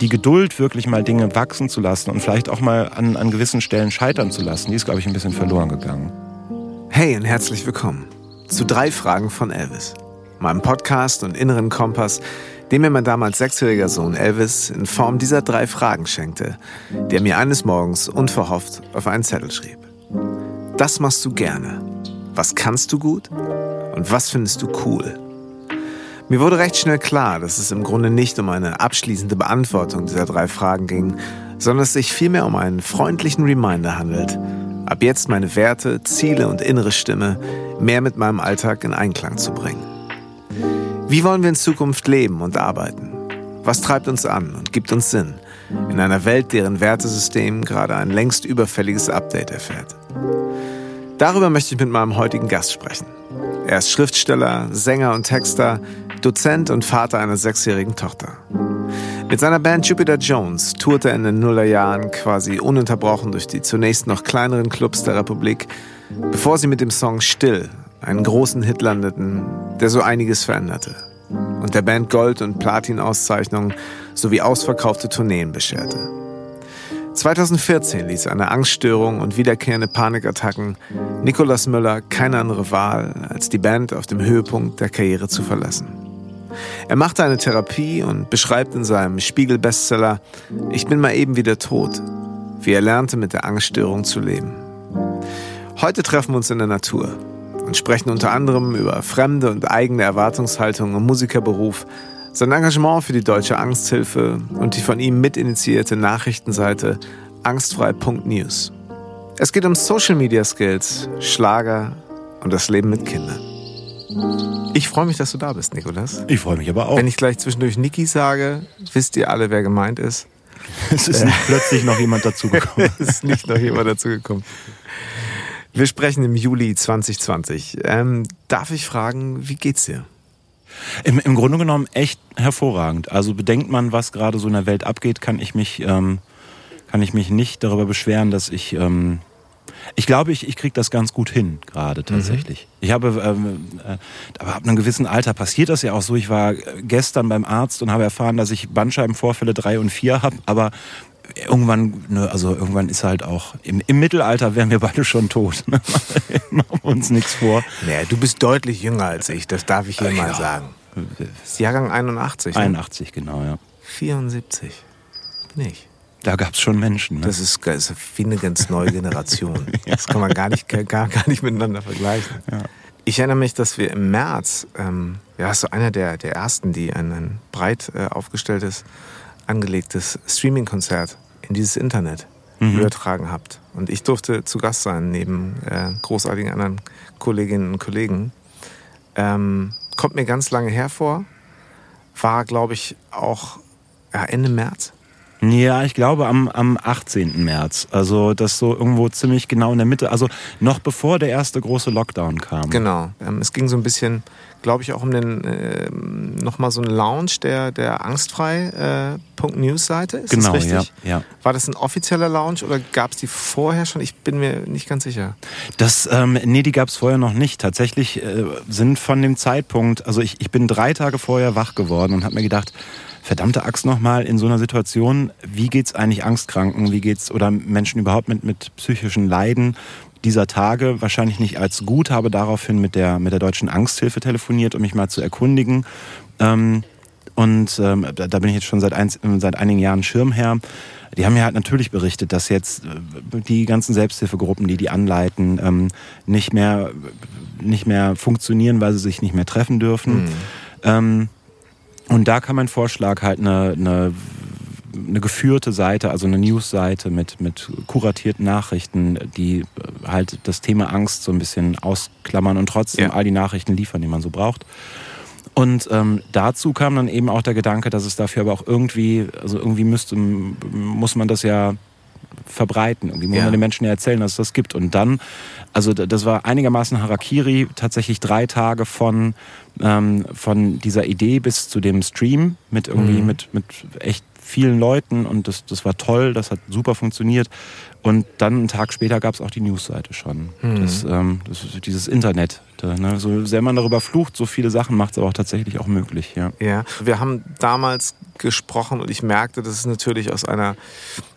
Die Geduld, wirklich mal Dinge wachsen zu lassen und vielleicht auch mal an, an gewissen Stellen scheitern zu lassen, die ist, glaube ich, ein bisschen verloren gegangen. Hey und herzlich willkommen zu drei Fragen von Elvis, meinem Podcast und inneren Kompass, den mir mein damals sechsjähriger Sohn Elvis in Form dieser drei Fragen schenkte, der mir eines Morgens unverhofft auf einen Zettel schrieb. Das machst du gerne. Was kannst du gut? Und was findest du cool? Mir wurde recht schnell klar, dass es im Grunde nicht um eine abschließende Beantwortung dieser drei Fragen ging, sondern es sich vielmehr um einen freundlichen Reminder handelt, ab jetzt meine Werte, Ziele und innere Stimme mehr mit meinem Alltag in Einklang zu bringen. Wie wollen wir in Zukunft leben und arbeiten? Was treibt uns an und gibt uns Sinn in einer Welt, deren Wertesystem gerade ein längst überfälliges Update erfährt? Darüber möchte ich mit meinem heutigen Gast sprechen. Er ist Schriftsteller, Sänger und Texter, Dozent und Vater einer sechsjährigen Tochter. Mit seiner Band Jupiter Jones tourte er in den Nullerjahren quasi ununterbrochen durch die zunächst noch kleineren Clubs der Republik, bevor sie mit dem Song Still einen großen Hit landeten, der so einiges veränderte und der Band Gold- und Platin-Auszeichnungen sowie ausverkaufte Tourneen bescherte. 2014 ließ eine Angststörung und wiederkehrende Panikattacken Nicolas Müller keine andere Wahl, als die Band auf dem Höhepunkt der Karriere zu verlassen. Er machte eine Therapie und beschreibt in seinem Spiegel-Bestseller Ich bin mal eben wieder tot, wie er lernte, mit der Angststörung zu leben. Heute treffen wir uns in der Natur und sprechen unter anderem über fremde und eigene Erwartungshaltung im Musikerberuf, sein Engagement für die Deutsche Angsthilfe und die von ihm mitinitiierte Nachrichtenseite angstfrei.news. Es geht um Social Media Skills, Schlager und das Leben mit Kindern. Ich freue mich, dass du da bist, Nikolas. Ich freue mich aber auch. Wenn ich gleich zwischendurch Niki sage, wisst ihr alle, wer gemeint ist. Es ist nicht plötzlich noch jemand dazugekommen. es ist nicht noch jemand dazugekommen. Wir sprechen im Juli 2020. Ähm, darf ich fragen, wie geht's dir? Im, Im Grunde genommen echt hervorragend. Also bedenkt man, was gerade so in der Welt abgeht, kann ich mich, ähm, kann ich mich nicht darüber beschweren, dass ich ähm, ich glaube, ich, ich kriege das ganz gut hin, gerade tatsächlich. Mhm. Ich habe, ähm, äh, aber ab einem gewissen Alter passiert das ja auch so. Ich war gestern beim Arzt und habe erfahren, dass ich Bandscheibenvorfälle drei und vier habe, aber irgendwann, ne, also irgendwann ist halt auch, im, im Mittelalter wären wir beide schon tot. Ne? Machen wir uns nichts vor. Naja, du bist deutlich jünger als ich, das darf ich hier äh, mal ja. sagen. Jahrgang 81. Ne? 81, genau, ja. 74. Bin ich. Da gab es schon Menschen. Ne? Das, ist, das ist wie eine ganz neue Generation. ja. Das kann man gar nicht, gar, gar nicht miteinander vergleichen. Ja. Ich erinnere mich, dass wir im März, ähm, ja, so einer der, der ersten, die ein, ein breit äh, aufgestelltes, angelegtes Streaming-Konzert in dieses Internet mhm. übertragen habt. Und ich durfte zu Gast sein, neben äh, großartigen anderen Kolleginnen und Kollegen. Ähm, kommt mir ganz lange hervor. War, glaube ich, auch ja, Ende März. Ja, ich glaube am, am 18. März. Also das so irgendwo ziemlich genau in der Mitte. Also noch bevor der erste große Lockdown kam. Genau. Ähm, es ging so ein bisschen, glaube ich, auch um den äh, nochmal so einen Launch der, der angstfrei.news-Seite. Äh, Ist genau, das richtig? Ja, ja. War das ein offizieller Launch oder gab es die vorher schon? Ich bin mir nicht ganz sicher. Das, ähm, nee, die gab es vorher noch nicht. Tatsächlich äh, sind von dem Zeitpunkt, also ich, ich bin drei Tage vorher wach geworden und habe mir gedacht, verdammte Axt nochmal in so einer Situation, wie geht's eigentlich Angstkranken, wie geht's oder Menschen überhaupt mit, mit psychischen Leiden dieser Tage wahrscheinlich nicht als gut, habe daraufhin mit der, mit der Deutschen Angsthilfe telefoniert, um mich mal zu erkundigen. Ähm, und ähm, da, bin ich jetzt schon seit, ein, seit einigen Jahren Schirmherr. Die haben mir halt natürlich berichtet, dass jetzt äh, die ganzen Selbsthilfegruppen, die die anleiten, ähm, nicht mehr nicht mehr funktionieren, weil sie sich nicht mehr treffen dürfen. Mhm. Ähm, und da kam mein Vorschlag halt eine, eine, eine geführte Seite, also eine News-Seite mit, mit kuratierten Nachrichten, die halt das Thema Angst so ein bisschen ausklammern und trotzdem ja. all die Nachrichten liefern, die man so braucht. Und ähm, dazu kam dann eben auch der Gedanke, dass es dafür aber auch irgendwie, also irgendwie müsste, muss man das ja verbreiten. Irgendwie muss ja. man den Menschen ja erzählen, dass es das gibt. Und dann, also das war einigermaßen Harakiri, tatsächlich drei Tage von, ähm, von dieser Idee bis zu dem Stream mit irgendwie, mhm. mit, mit echt vielen Leuten und das, das war toll, das hat super funktioniert. Und dann einen Tag später gab es auch die Newsseite schon. Mhm. Das, ähm, das dieses Internet. Da, ne? So sehr man darüber flucht, so viele Sachen macht es aber auch tatsächlich auch möglich. Ja. ja, wir haben damals gesprochen und ich merkte, das ist natürlich aus einer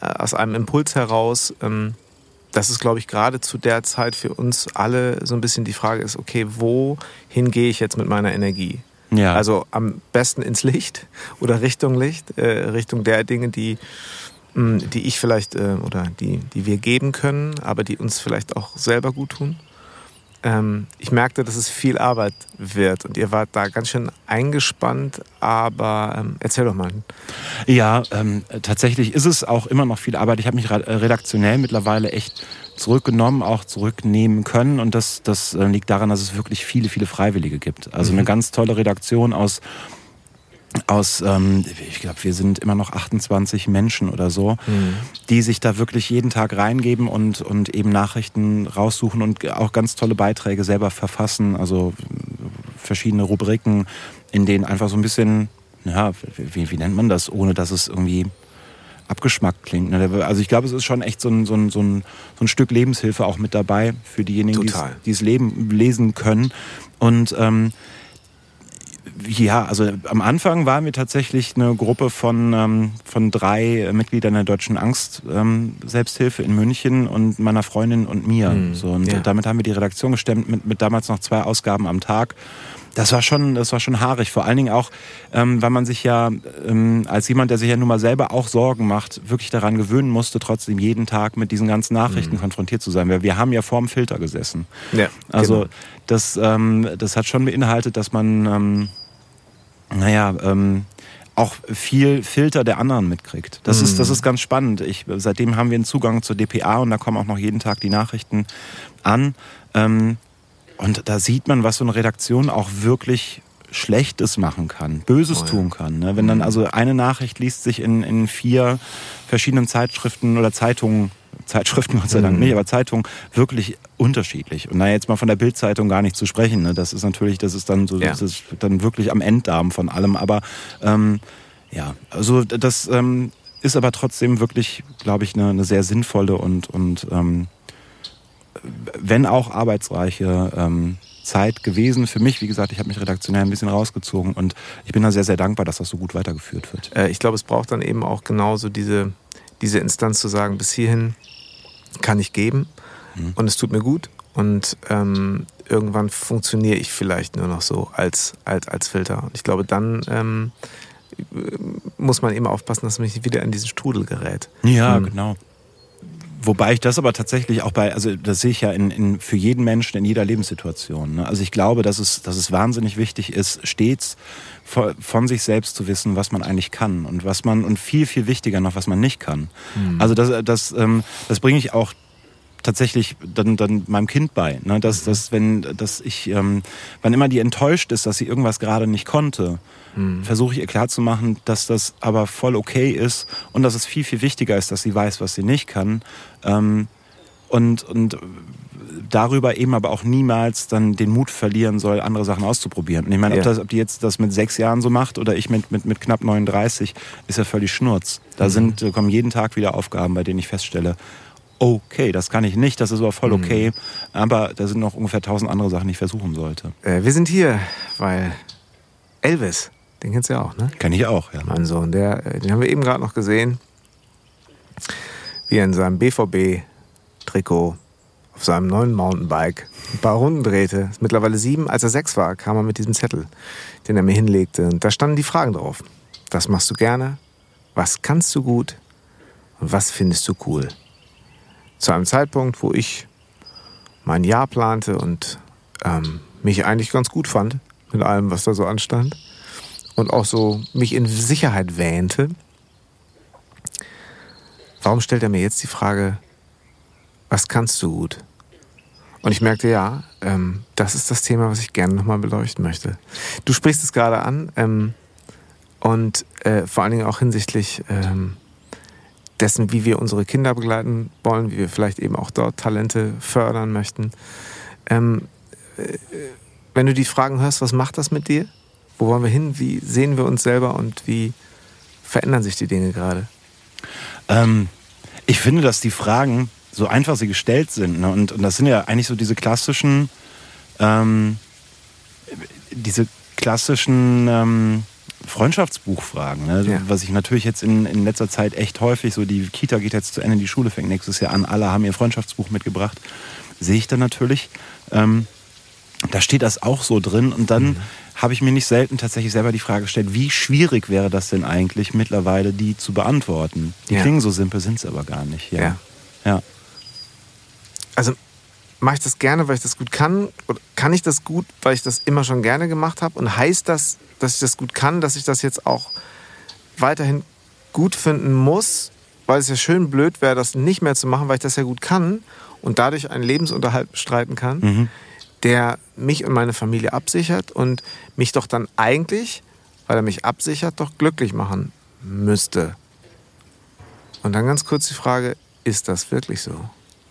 äh, aus einem Impuls heraus. Ähm, dass es, glaube ich, gerade zu der Zeit für uns alle so ein bisschen die Frage ist, okay, wohin gehe ich jetzt mit meiner Energie? Ja. Also am besten ins Licht oder Richtung Licht, äh, Richtung der Dinge, die, mh, hm, die ich vielleicht äh, oder die, die wir geben können, aber die uns vielleicht auch selber gut tun. Ähm, ich merkte, dass es viel Arbeit wird und ihr wart da ganz schön eingespannt, aber ähm, erzähl doch mal. Ja, ähm, tatsächlich ist es auch immer noch viel Arbeit. Ich habe mich redaktionell mittlerweile echt zurückgenommen, auch zurücknehmen können und das, das äh, liegt daran, dass es wirklich viele, viele Freiwillige gibt. Also mhm. eine ganz tolle Redaktion aus aus, ähm, ich glaube, wir sind immer noch 28 Menschen oder so, mhm. die sich da wirklich jeden Tag reingeben und, und eben Nachrichten raussuchen und auch ganz tolle Beiträge selber verfassen, also verschiedene Rubriken, in denen einfach so ein bisschen, ja, wie, wie nennt man das, ohne dass es irgendwie abgeschmackt klingt. Ne? Also ich glaube, es ist schon echt so ein, so ein, so ein, so ein Stück Lebenshilfe auch mit dabei für diejenigen, die es leben, lesen können. Und ähm, ja, also am Anfang waren wir tatsächlich eine Gruppe von, ähm, von drei Mitgliedern der Deutschen Angst ähm, Selbsthilfe in München und meiner Freundin und mir. Mhm, so, und ja. damit haben wir die Redaktion gestemmt mit, mit damals noch zwei Ausgaben am Tag. Das war schon, das war schon haarig. Vor allen Dingen auch, ähm, weil man sich ja ähm, als jemand, der sich ja nun mal selber auch Sorgen macht, wirklich daran gewöhnen musste, trotzdem jeden Tag mit diesen ganzen Nachrichten mhm. konfrontiert zu sein. Weil wir haben ja vorm Filter gesessen. Ja, also genau. das, ähm, das hat schon beinhaltet, dass man ähm, naja, ähm, auch viel Filter der anderen mitkriegt. Das, mhm. ist, das ist ganz spannend. Ich, seitdem haben wir einen Zugang zur DPA und da kommen auch noch jeden Tag die Nachrichten an. Ähm, und da sieht man, was so eine Redaktion auch wirklich Schlechtes machen kann, Böses oh ja. tun kann. Ne? Wenn dann mhm. also eine Nachricht liest sich in, in vier verschiedenen Zeitschriften oder Zeitungen Zeitschriften Gott sei Dank mhm. nicht, aber Zeitungen wirklich unterschiedlich. Und da jetzt mal von der Bildzeitung gar nicht zu sprechen, ne? das ist natürlich, das ist dann so, ja. das ist dann wirklich am Enddarm von allem. Aber ähm, ja, also das ähm, ist aber trotzdem wirklich, glaube ich, eine, eine, sehr sinnvolle und, und ähm, wenn auch arbeitsreiche ähm, Zeit gewesen für mich. Wie gesagt, ich habe mich redaktionell ein bisschen rausgezogen und ich bin da sehr, sehr dankbar, dass das so gut weitergeführt wird. Äh, ich glaube, es braucht dann eben auch genauso diese, diese Instanz zu sagen, bis hierhin kann ich geben mhm. und es tut mir gut und ähm, irgendwann funktioniere ich vielleicht nur noch so als, als, als Filter. Und ich glaube, dann ähm, muss man eben aufpassen, dass man nicht wieder in diesen Strudel gerät. Ja, mhm. genau. Wobei ich das aber tatsächlich auch bei, also das sehe ich ja in, in, für jeden Menschen in jeder Lebenssituation. Ne? Also ich glaube, dass es, dass es wahnsinnig wichtig ist, stets von sich selbst zu wissen, was man eigentlich kann und was man und viel, viel wichtiger noch, was man nicht kann. Mhm. Also das, das, ähm, das bringe ich auch tatsächlich dann, dann meinem Kind bei. Ne? Dass, mhm. dass, wenn, dass ich, ähm, wann immer die enttäuscht ist, dass sie irgendwas gerade nicht konnte, mhm. versuche ich ihr klarzumachen, dass das aber voll okay ist und dass es viel, viel wichtiger ist, dass sie weiß, was sie nicht kann. Ähm, und, und darüber eben aber auch niemals dann den Mut verlieren soll, andere Sachen auszuprobieren. Und ich meine, ob, das, ob die jetzt das mit sechs Jahren so macht oder ich mit, mit, mit knapp 39, ist ja völlig Schnurz. Da mhm. sind, kommen jeden Tag wieder Aufgaben, bei denen ich feststelle, okay, das kann ich nicht, das ist aber voll mhm. okay. Mhm. Aber da sind noch ungefähr tausend andere Sachen, die ich versuchen sollte. Äh, wir sind hier, weil Elvis, den kennst du ja auch, ne? Kenn ich auch, ja. Mein Sohn, der, äh, den haben wir eben gerade noch gesehen, wie er in seinem BVB-Trikot auf seinem neuen Mountainbike ein paar Runden drehte. Ist mittlerweile sieben. Als er sechs war, kam er mit diesem Zettel, den er mir hinlegte. Und da standen die Fragen drauf. Was machst du gerne? Was kannst du gut? Und was findest du cool? zu einem Zeitpunkt, wo ich mein Jahr plante und ähm, mich eigentlich ganz gut fand mit allem, was da so anstand und auch so mich in Sicherheit wähnte. Warum stellt er mir jetzt die Frage, was kannst du gut? Und ich merkte, ja, ähm, das ist das Thema, was ich gerne nochmal beleuchten möchte. Du sprichst es gerade an ähm, und äh, vor allen Dingen auch hinsichtlich ähm, dessen, wie wir unsere Kinder begleiten wollen, wie wir vielleicht eben auch dort Talente fördern möchten. Ähm, äh, wenn du die Fragen hörst, was macht das mit dir? Wo wollen wir hin? Wie sehen wir uns selber und wie verändern sich die Dinge gerade? Ähm, ich finde, dass die Fragen, so einfach sie gestellt sind, ne? und, und das sind ja eigentlich so diese klassischen, ähm, diese klassischen ähm, Freundschaftsbuchfragen, ne? Ja. was ich natürlich jetzt in, in letzter Zeit echt häufig, so die Kita geht jetzt zu Ende, die Schule fängt nächstes Jahr an, alle haben ihr Freundschaftsbuch mitgebracht, sehe ich dann natürlich. Ähm, da steht das auch so drin und dann habe ich mir nicht selten tatsächlich selber die Frage gestellt, wie schwierig wäre das denn eigentlich mittlerweile, die zu beantworten? Die Ja. klingen so simpel, sind sie aber gar nicht. Ja. ja. Also mache ich das gerne, weil ich das gut kann? Oder kann ich das gut, weil ich das immer schon gerne gemacht habe? Und heißt das, dass ich das gut kann, dass ich das jetzt auch weiterhin gut finden muss? Weil es ja schön blöd wäre, das nicht mehr zu machen, weil ich das ja gut kann und dadurch einen Lebensunterhalt bestreiten kann, Mhm. Der mich und meine Familie absichert und mich doch dann eigentlich, weil er mich absichert, doch glücklich machen müsste. Und dann ganz kurz die Frage, ist das wirklich so?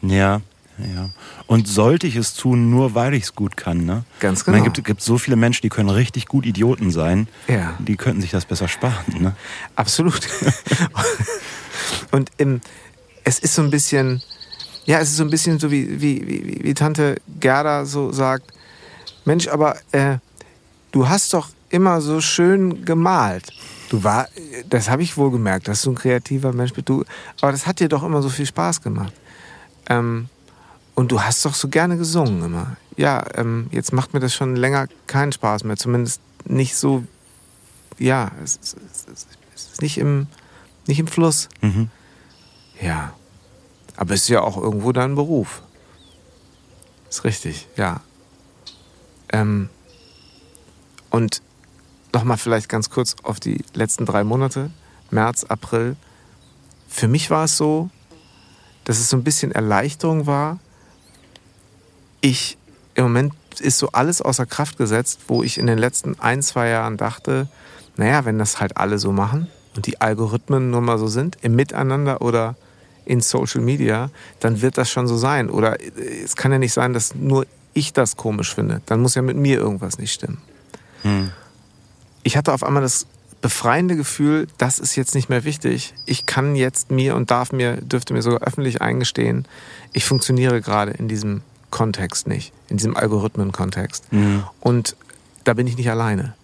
Ja, ja. Und sollte ich es tun, nur weil ich es gut kann, ne? Ganz genau. Es gibt, gibt so viele Menschen, die können richtig gut Idioten sein. Ja. Die könnten sich das besser sparen, ne? Absolut. Und im, es ist so ein bisschen, ja, es ist so ein bisschen so wie, wie, wie, wie Tante Gerda so sagt, Mensch, aber äh, du hast doch immer so schön gemalt. Du war, das habe ich wohl gemerkt, dass du ein kreativer Mensch bist. Du, aber das hat dir doch immer so viel Spaß gemacht. Ähm, und du hast doch so gerne gesungen immer. Ja, ähm, jetzt macht mir das schon länger keinen Spaß mehr. Zumindest nicht so, ja, es, es, es, es ist nicht im, nicht im Fluss. Mhm. Ja. Aber es ist ja auch irgendwo dein Beruf. Ist richtig, ja. Ähm, und nochmal vielleicht ganz kurz auf die letzten drei Monate, März, April. Für mich war es so, dass es so ein bisschen Erleichterung war. Ich, im Moment ist so alles außer Kraft gesetzt, wo ich in den letzten ein, zwei Jahren dachte, naja, wenn das halt alle so machen und die Algorithmen nun mal so sind, im Miteinander oder in Social Media, dann wird das schon so sein. Oder es kann ja nicht sein, dass nur ich das komisch finde. Dann muss ja mit mir irgendwas nicht stimmen. Hm. Ich hatte auf einmal das befreiende Gefühl, das ist jetzt nicht mehr wichtig. Ich kann jetzt mir und darf mir, dürfte mir sogar öffentlich eingestehen, ich funktioniere gerade in diesem Kontext nicht, in diesem Algorithmen-Kontext. Mhm. Und da bin ich nicht alleine.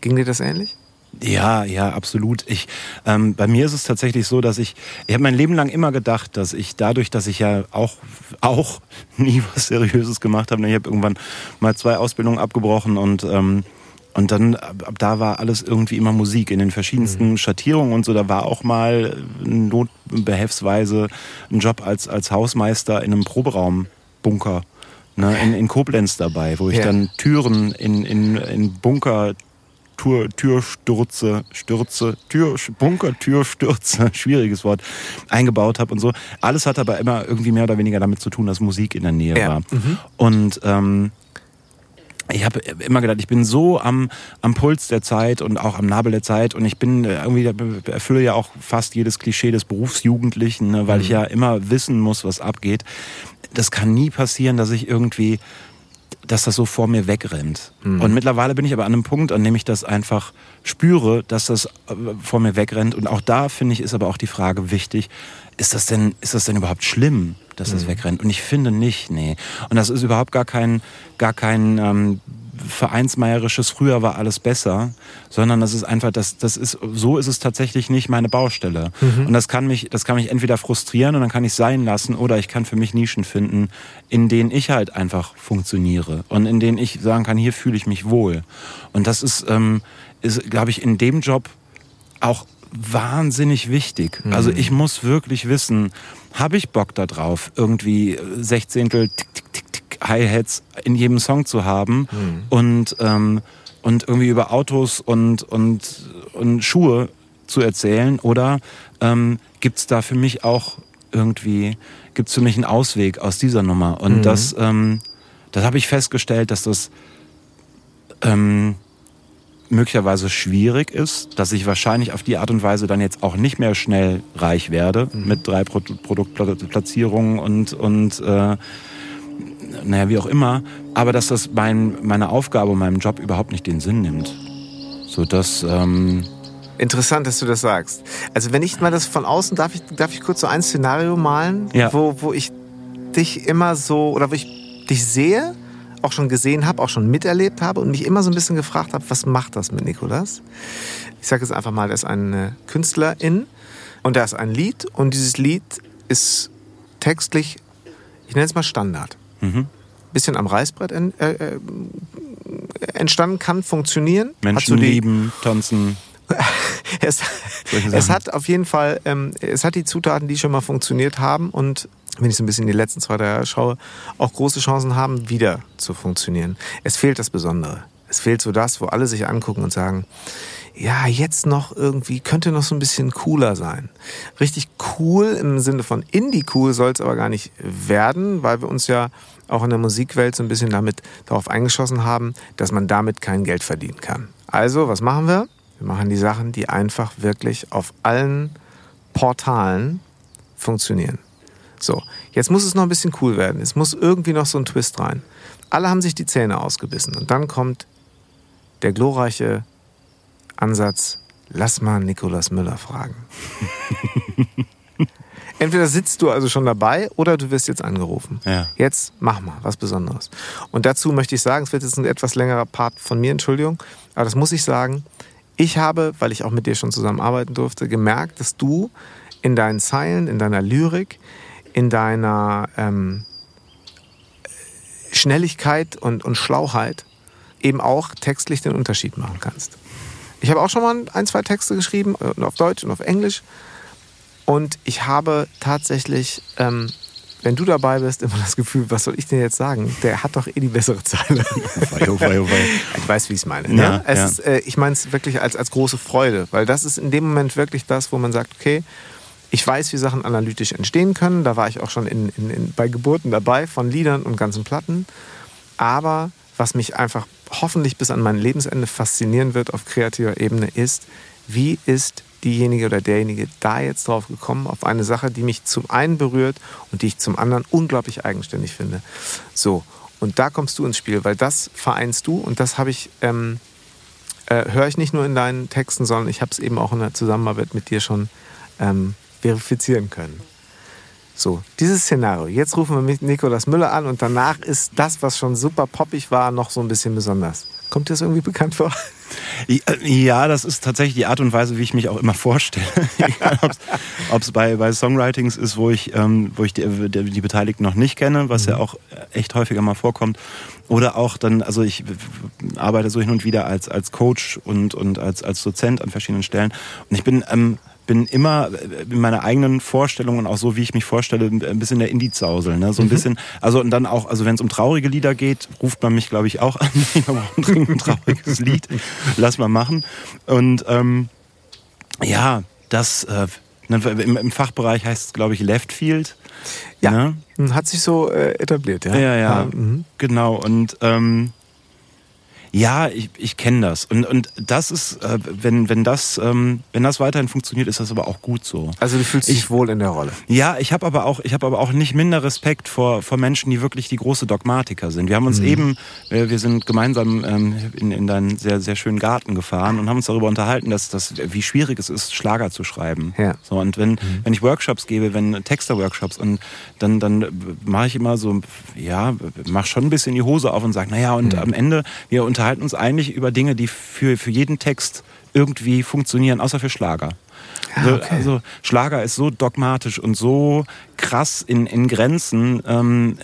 Ging dir das ähnlich? Ja, ja, absolut. Ich, ähm, bei mir ist es tatsächlich so, dass ich, ich habe mein Leben lang immer gedacht, dass ich dadurch, dass ich ja auch, auch nie was Seriöses gemacht habe, ne, ich habe irgendwann mal zwei Ausbildungen abgebrochen und ähm, und dann ab, da war alles irgendwie immer Musik in den verschiedensten Schattierungen und so. Da war auch mal notbehefsweise ein Job als als Hausmeister in einem Proberaum-Bunker ne, in, in Koblenz dabei, wo ich Ja. dann Türen in, in, in Bunker Tür, Türstürze, Stürze, Tür, Bunker, Türstürze, schwieriges Wort, eingebaut habe und so. Alles hat aber immer irgendwie mehr oder weniger damit zu tun, dass Musik in der Nähe Ja. war. Und ähm, ich habe immer gedacht, ich bin so am, am Puls der Zeit und auch am Nabel der Zeit und ich bin äh, irgendwie, erfülle ja auch fast jedes Klischee des Berufsjugendlichen, ne, weil ich ja immer wissen muss, was abgeht. Das kann nie passieren, dass ich irgendwie, dass das so vor mir wegrennt. Und mittlerweile bin ich aber an einem Punkt, an dem ich das einfach spüre, dass das äh, vor mir wegrennt. Und auch da finde ich, ist aber auch die Frage wichtig, ist das denn, ist das denn überhaupt schlimm, dass das wegrennt? Und ich finde nicht, nee. Und das ist überhaupt gar kein, gar kein ähm, vereinsmeierisches früher war alles besser, sondern das ist einfach, das, das ist, so ist es tatsächlich nicht meine Baustelle. Und das kann mich, das kann mich entweder frustrieren und dann kann ich sein lassen oder ich kann für mich Nischen finden, in denen ich halt einfach funktioniere und in denen ich sagen kann, hier fühle ich mich wohl. Und das ist, ähm, ist glaube ich, in dem Job auch wahnsinnig wichtig. Also ich muss wirklich wissen, habe ich Bock da drauf, irgendwie Sechzehntel tick, tick, tick, Hi-Hats in jedem Song zu haben und, ähm, und irgendwie über Autos und, und, und Schuhe zu erzählen oder ähm, gibt es da für mich auch irgendwie, gibt es für mich einen Ausweg aus dieser Nummer? Und das, ähm, das habe ich festgestellt, dass das ähm, möglicherweise schwierig ist, dass ich wahrscheinlich auf die Art und Weise dann jetzt auch nicht mehr schnell reich werde mit drei Pro Produktplatzierungen und, und äh, naja, wie auch immer, aber dass das mein, meine Aufgabe und meinem Job überhaupt nicht den Sinn nimmt. So dass, ähm, Interessant, dass du das sagst. Also wenn ich mal das von außen, darf ich, darf ich kurz so ein Szenario malen, Ja. wo, wo ich dich immer so, oder wo ich dich sehe auch schon gesehen habe, auch schon miterlebt habe und mich immer so ein bisschen gefragt habe, was macht das mit Nikolas? Ich sage jetzt einfach mal, er ist eine Künstlerin und er ist ein Lied und dieses Lied ist textlich, ich nenne es mal Standard. Mhm. Bisschen am Reißbrett en, äh, äh entstanden, kann funktionieren. Menschen lieben, tanzen. es, es, hat auf jeden Fall, ähm, es hat die Zutaten, die schon mal funktioniert haben und wenn ich so ein bisschen in die letzten zwei, drei Jahre schaue, auch große Chancen haben, wieder zu funktionieren. Es fehlt das Besondere. Es fehlt so das, wo alle sich angucken und sagen, ja, jetzt noch irgendwie, könnte noch so ein bisschen cooler sein. Richtig cool im Sinne von Indie cool soll es aber gar nicht werden, weil wir uns ja auch in der Musikwelt so ein bisschen damit darauf eingeschossen haben, dass man damit kein Geld verdienen kann. Also, was machen wir? Wir machen die Sachen, die einfach wirklich auf allen Portalen funktionieren. So, jetzt muss es noch ein bisschen cool werden. Es muss irgendwie noch so ein Twist rein. Alle haben sich die Zähne ausgebissen und dann kommt der glorreiche Ansatz, lass mal Nikolaus Müller fragen. Entweder sitzt du also schon dabei oder du wirst jetzt angerufen. Ja. Jetzt mach mal was Besonderes. Und dazu möchte ich sagen, es wird jetzt ein etwas längerer Part von mir, Entschuldigung, aber das muss ich sagen. Ich habe, weil ich auch mit dir schon zusammenarbeiten durfte, gemerkt, dass du in deinen Zeilen, in deiner Lyrik, in deiner ähm, Schnelligkeit und, und Schlauheit eben auch textlich den Unterschied machen kannst. Ich habe auch schon mal ein, zwei Texte geschrieben, äh, auf Deutsch und auf Englisch. Und ich habe tatsächlich, ähm, wenn du dabei bist, immer das Gefühl, was soll ich denn jetzt sagen? Der hat doch eh die bessere Zeile. Oh wei, oh wei, Ich weiß, wie ich es meine. Ja, ne? es ja. Ist, äh, ich meine es wirklich als, als große Freude, weil das ist in dem Moment wirklich das, wo man sagt, okay, ich weiß, wie Sachen analytisch entstehen können. Da war ich auch schon in, in, in, bei Geburten dabei von Liedern und ganzen Platten. Aber was mich einfach hoffentlich bis an mein Lebensende faszinieren wird auf kreativer Ebene ist, wie ist diejenige oder derjenige da jetzt drauf gekommen, auf eine Sache, die mich zum einen berührt und die ich zum anderen unglaublich eigenständig finde. So, und da kommst du ins Spiel, weil das vereinst du und das habe ich, ähm, äh, höre ich nicht nur in deinen Texten, sondern ich habe es eben auch in der Zusammenarbeit mit dir schon ähm, verifizieren können. So, dieses Szenario. Jetzt rufen wir mit Nikolas Müller an und danach ist das, was schon super poppig war, noch so ein bisschen besonders. Kommt dir das irgendwie bekannt vor? Äh, ja, das ist tatsächlich die Art und Weise, wie ich mich auch immer vorstelle. Ob es bei, bei Songwritings ist, wo ich, ähm, wo ich die, die, Beteiligten noch nicht kenne, was mhm. ja auch echt häufiger mal vorkommt. Oder auch dann, also ich arbeite so hin und wieder als, als Coach und, und als, als Dozent an verschiedenen Stellen. Und ich bin ähm, bin immer in meiner eigenen Vorstellung und auch so, wie ich mich vorstelle, ein bisschen der Indie-Zausel. Ne? So ein mhm. bisschen, also und dann auch, also wenn es um traurige Lieder geht, ruft man mich, glaube ich, auch an. Ich brauche ein trauriges Lied. Lass mal machen. Und ähm, ja, das äh, ne, im, im Fachbereich heißt es, glaube ich, Left Field. Ja, ne? hat sich so äh, etabliert, ja. Ja, ja, mhm. genau. Und ähm, ja, ich, ich kenne das. Und, und das ist, äh, wenn, wenn, das, ähm, wenn das weiterhin funktioniert, ist das aber auch gut so. Also du fühlst dich wohl in der Rolle. Ja, ich habe aber auch, ich habe aber auch nicht minder Respekt vor, vor Menschen, die wirklich die große Dogmatiker sind. Wir haben uns mhm. eben, äh, wir sind gemeinsam ähm, in, in deinen sehr, sehr schönen Garten gefahren und haben uns darüber unterhalten, dass, dass wie schwierig es ist, Schlager zu schreiben. Ja. So, und wenn, mhm. wenn ich Workshops gebe, wenn Texter-Workshops und dann, dann mache ich immer so, ja, mach schon ein bisschen die Hose auf und sage, naja, und mhm. am Ende, wir unter unterhalten uns eigentlich über Dinge, die für, für jeden Text irgendwie funktionieren, außer für Schlager. Ah, also, okay. Also Schlager ist so dogmatisch und so krass in, in Grenzen, ähm,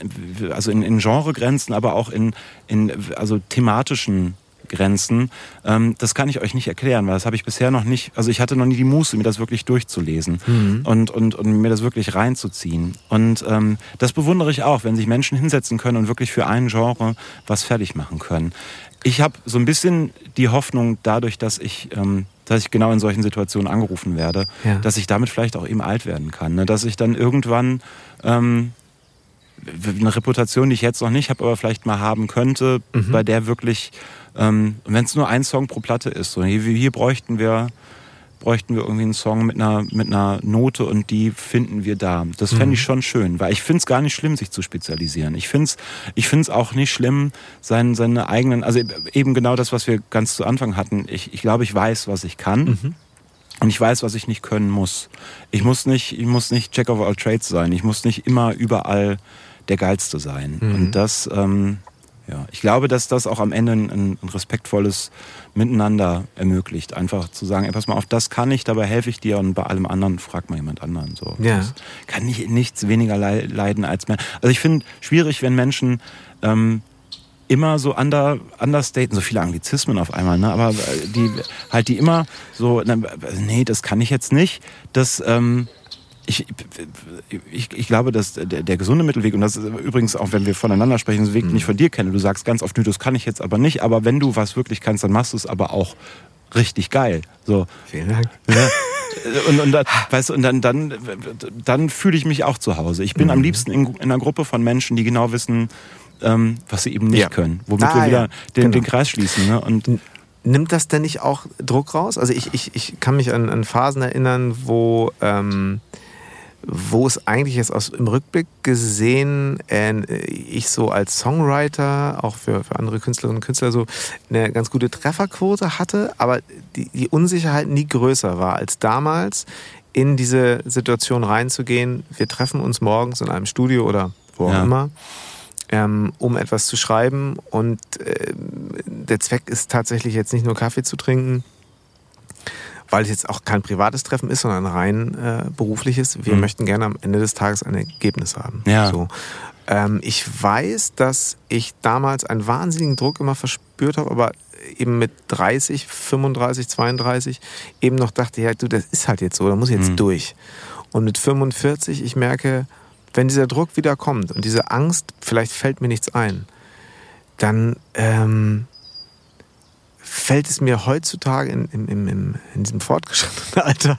also in, in Genregrenzen, aber auch in, in also thematischen Grenzen. Ähm, das kann ich euch nicht erklären, weil das habe ich bisher noch nicht, also ich hatte noch nie die Muße, mir das wirklich durchzulesen mhm. und, und, und mir das wirklich reinzuziehen. Und ähm, das bewundere ich auch, wenn sich Menschen hinsetzen können und wirklich für ein Genre was fertig machen können. Ich habe so ein bisschen die Hoffnung, dadurch, dass ich, ähm, dass ich genau in solchen Situationen angerufen werde, ja. dass ich damit vielleicht auch eben alt werden kann. Ne? Dass ich dann irgendwann ähm, eine Reputation, die ich jetzt noch nicht habe, aber vielleicht mal haben könnte, mhm. bei der wirklich, ähm, wenn es nur ein Song pro Platte ist, so hier, hier bräuchten wir bräuchten wir irgendwie einen Song mit einer, mit einer Note und die finden wir da. Das fände ich mhm. schon schön, weil ich finde es gar nicht schlimm, sich zu spezialisieren. Ich finde es ich find's auch nicht schlimm, seine, seine eigenen, also eben genau das, was wir ganz zu Anfang hatten. Ich, ich glaube, ich weiß, was ich kann. Mhm. Und ich weiß, was ich nicht können muss. Ich muss nicht, ich muss nicht Jack of all Trades sein. Ich muss nicht immer überall der Geilste sein. Mhm. Und das, ähm, ja. Ich glaube, dass das auch am Ende ein, ein respektvolles Miteinander ermöglicht. Einfach zu sagen, ey, pass mal auf, das kann ich, dabei helfe ich dir und bei allem anderen frag mal jemand anderen. So. Ja. Das kann nicht, nichts weniger leiden als Menschen. Also ich finde schwierig, wenn Menschen ähm, immer so under, understaten, so viele Anglizismen auf einmal, ne? aber äh, die halt die immer so, nee, das kann ich jetzt nicht. Das ähm, ich, ich, ich glaube, dass der, der gesunde Mittelweg, und das ist übrigens auch, wenn wir voneinander sprechen, das Weg, den ich von dir kenne, du sagst ganz oft, das kann ich jetzt aber nicht, aber wenn du was wirklich kannst, dann machst du es aber auch richtig geil. So. Vielen Dank. Ja. Und, und, dann, weißt und dann, dann, dann fühle ich mich auch zu Hause. Ich bin mhm. am liebsten in, in, einer Gruppe von Menschen, die genau wissen, ähm, was sie eben nicht ja. können. Womit ah, wir wieder ja. den, genau. den Kreis schließen. Ne? Und Nimmt das denn nicht auch Druck raus? Also ich, ich, ich kann mich an, an Phasen erinnern, wo ähm, wo es eigentlich jetzt aus im Rückblick gesehen äh, ich so als Songwriter auch für, für andere Künstlerinnen und Künstler so eine ganz gute Trefferquote hatte, aber die, die Unsicherheit nie größer war als damals in diese Situation reinzugehen. Wir treffen uns morgens in einem Studio oder wo auch ja. immer. Ähm, um etwas zu schreiben. Und äh, der Zweck ist tatsächlich jetzt nicht nur Kaffee zu trinken, weil es jetzt auch kein privates Treffen ist, sondern rein äh, berufliches. Wir mhm. möchten gerne am Ende des Tages ein Ergebnis haben. Ja. So. Ähm, ich weiß, dass ich damals einen wahnsinnigen Druck immer verspürt habe, aber eben mit 30, 35, 32 eben noch dachte, ja, du, das ist halt jetzt so, da muss ich jetzt mhm. durch. Und mit 45, ich merke, wenn dieser Druck wieder kommt und diese Angst, vielleicht fällt mir nichts ein, dann ähm, fällt es mir heutzutage in, in, in, in diesem fortgeschrittenen Alter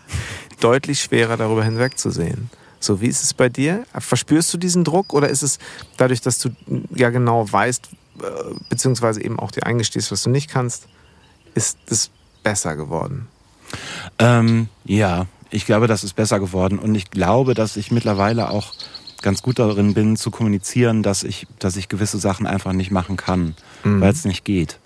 deutlich schwerer, darüber hinwegzusehen. So, wie ist es bei dir? Verspürst du diesen Druck oder ist es dadurch, dass du ja genau weißt, äh, beziehungsweise eben auch dir eingestehst, was du nicht kannst, ist es besser geworden? Ähm, ja, ich glaube, das ist besser geworden und ich glaube, dass ich mittlerweile auch ganz gut darin bin, zu kommunizieren, dass ich, dass ich gewisse Sachen einfach nicht machen kann, mhm. weil es nicht geht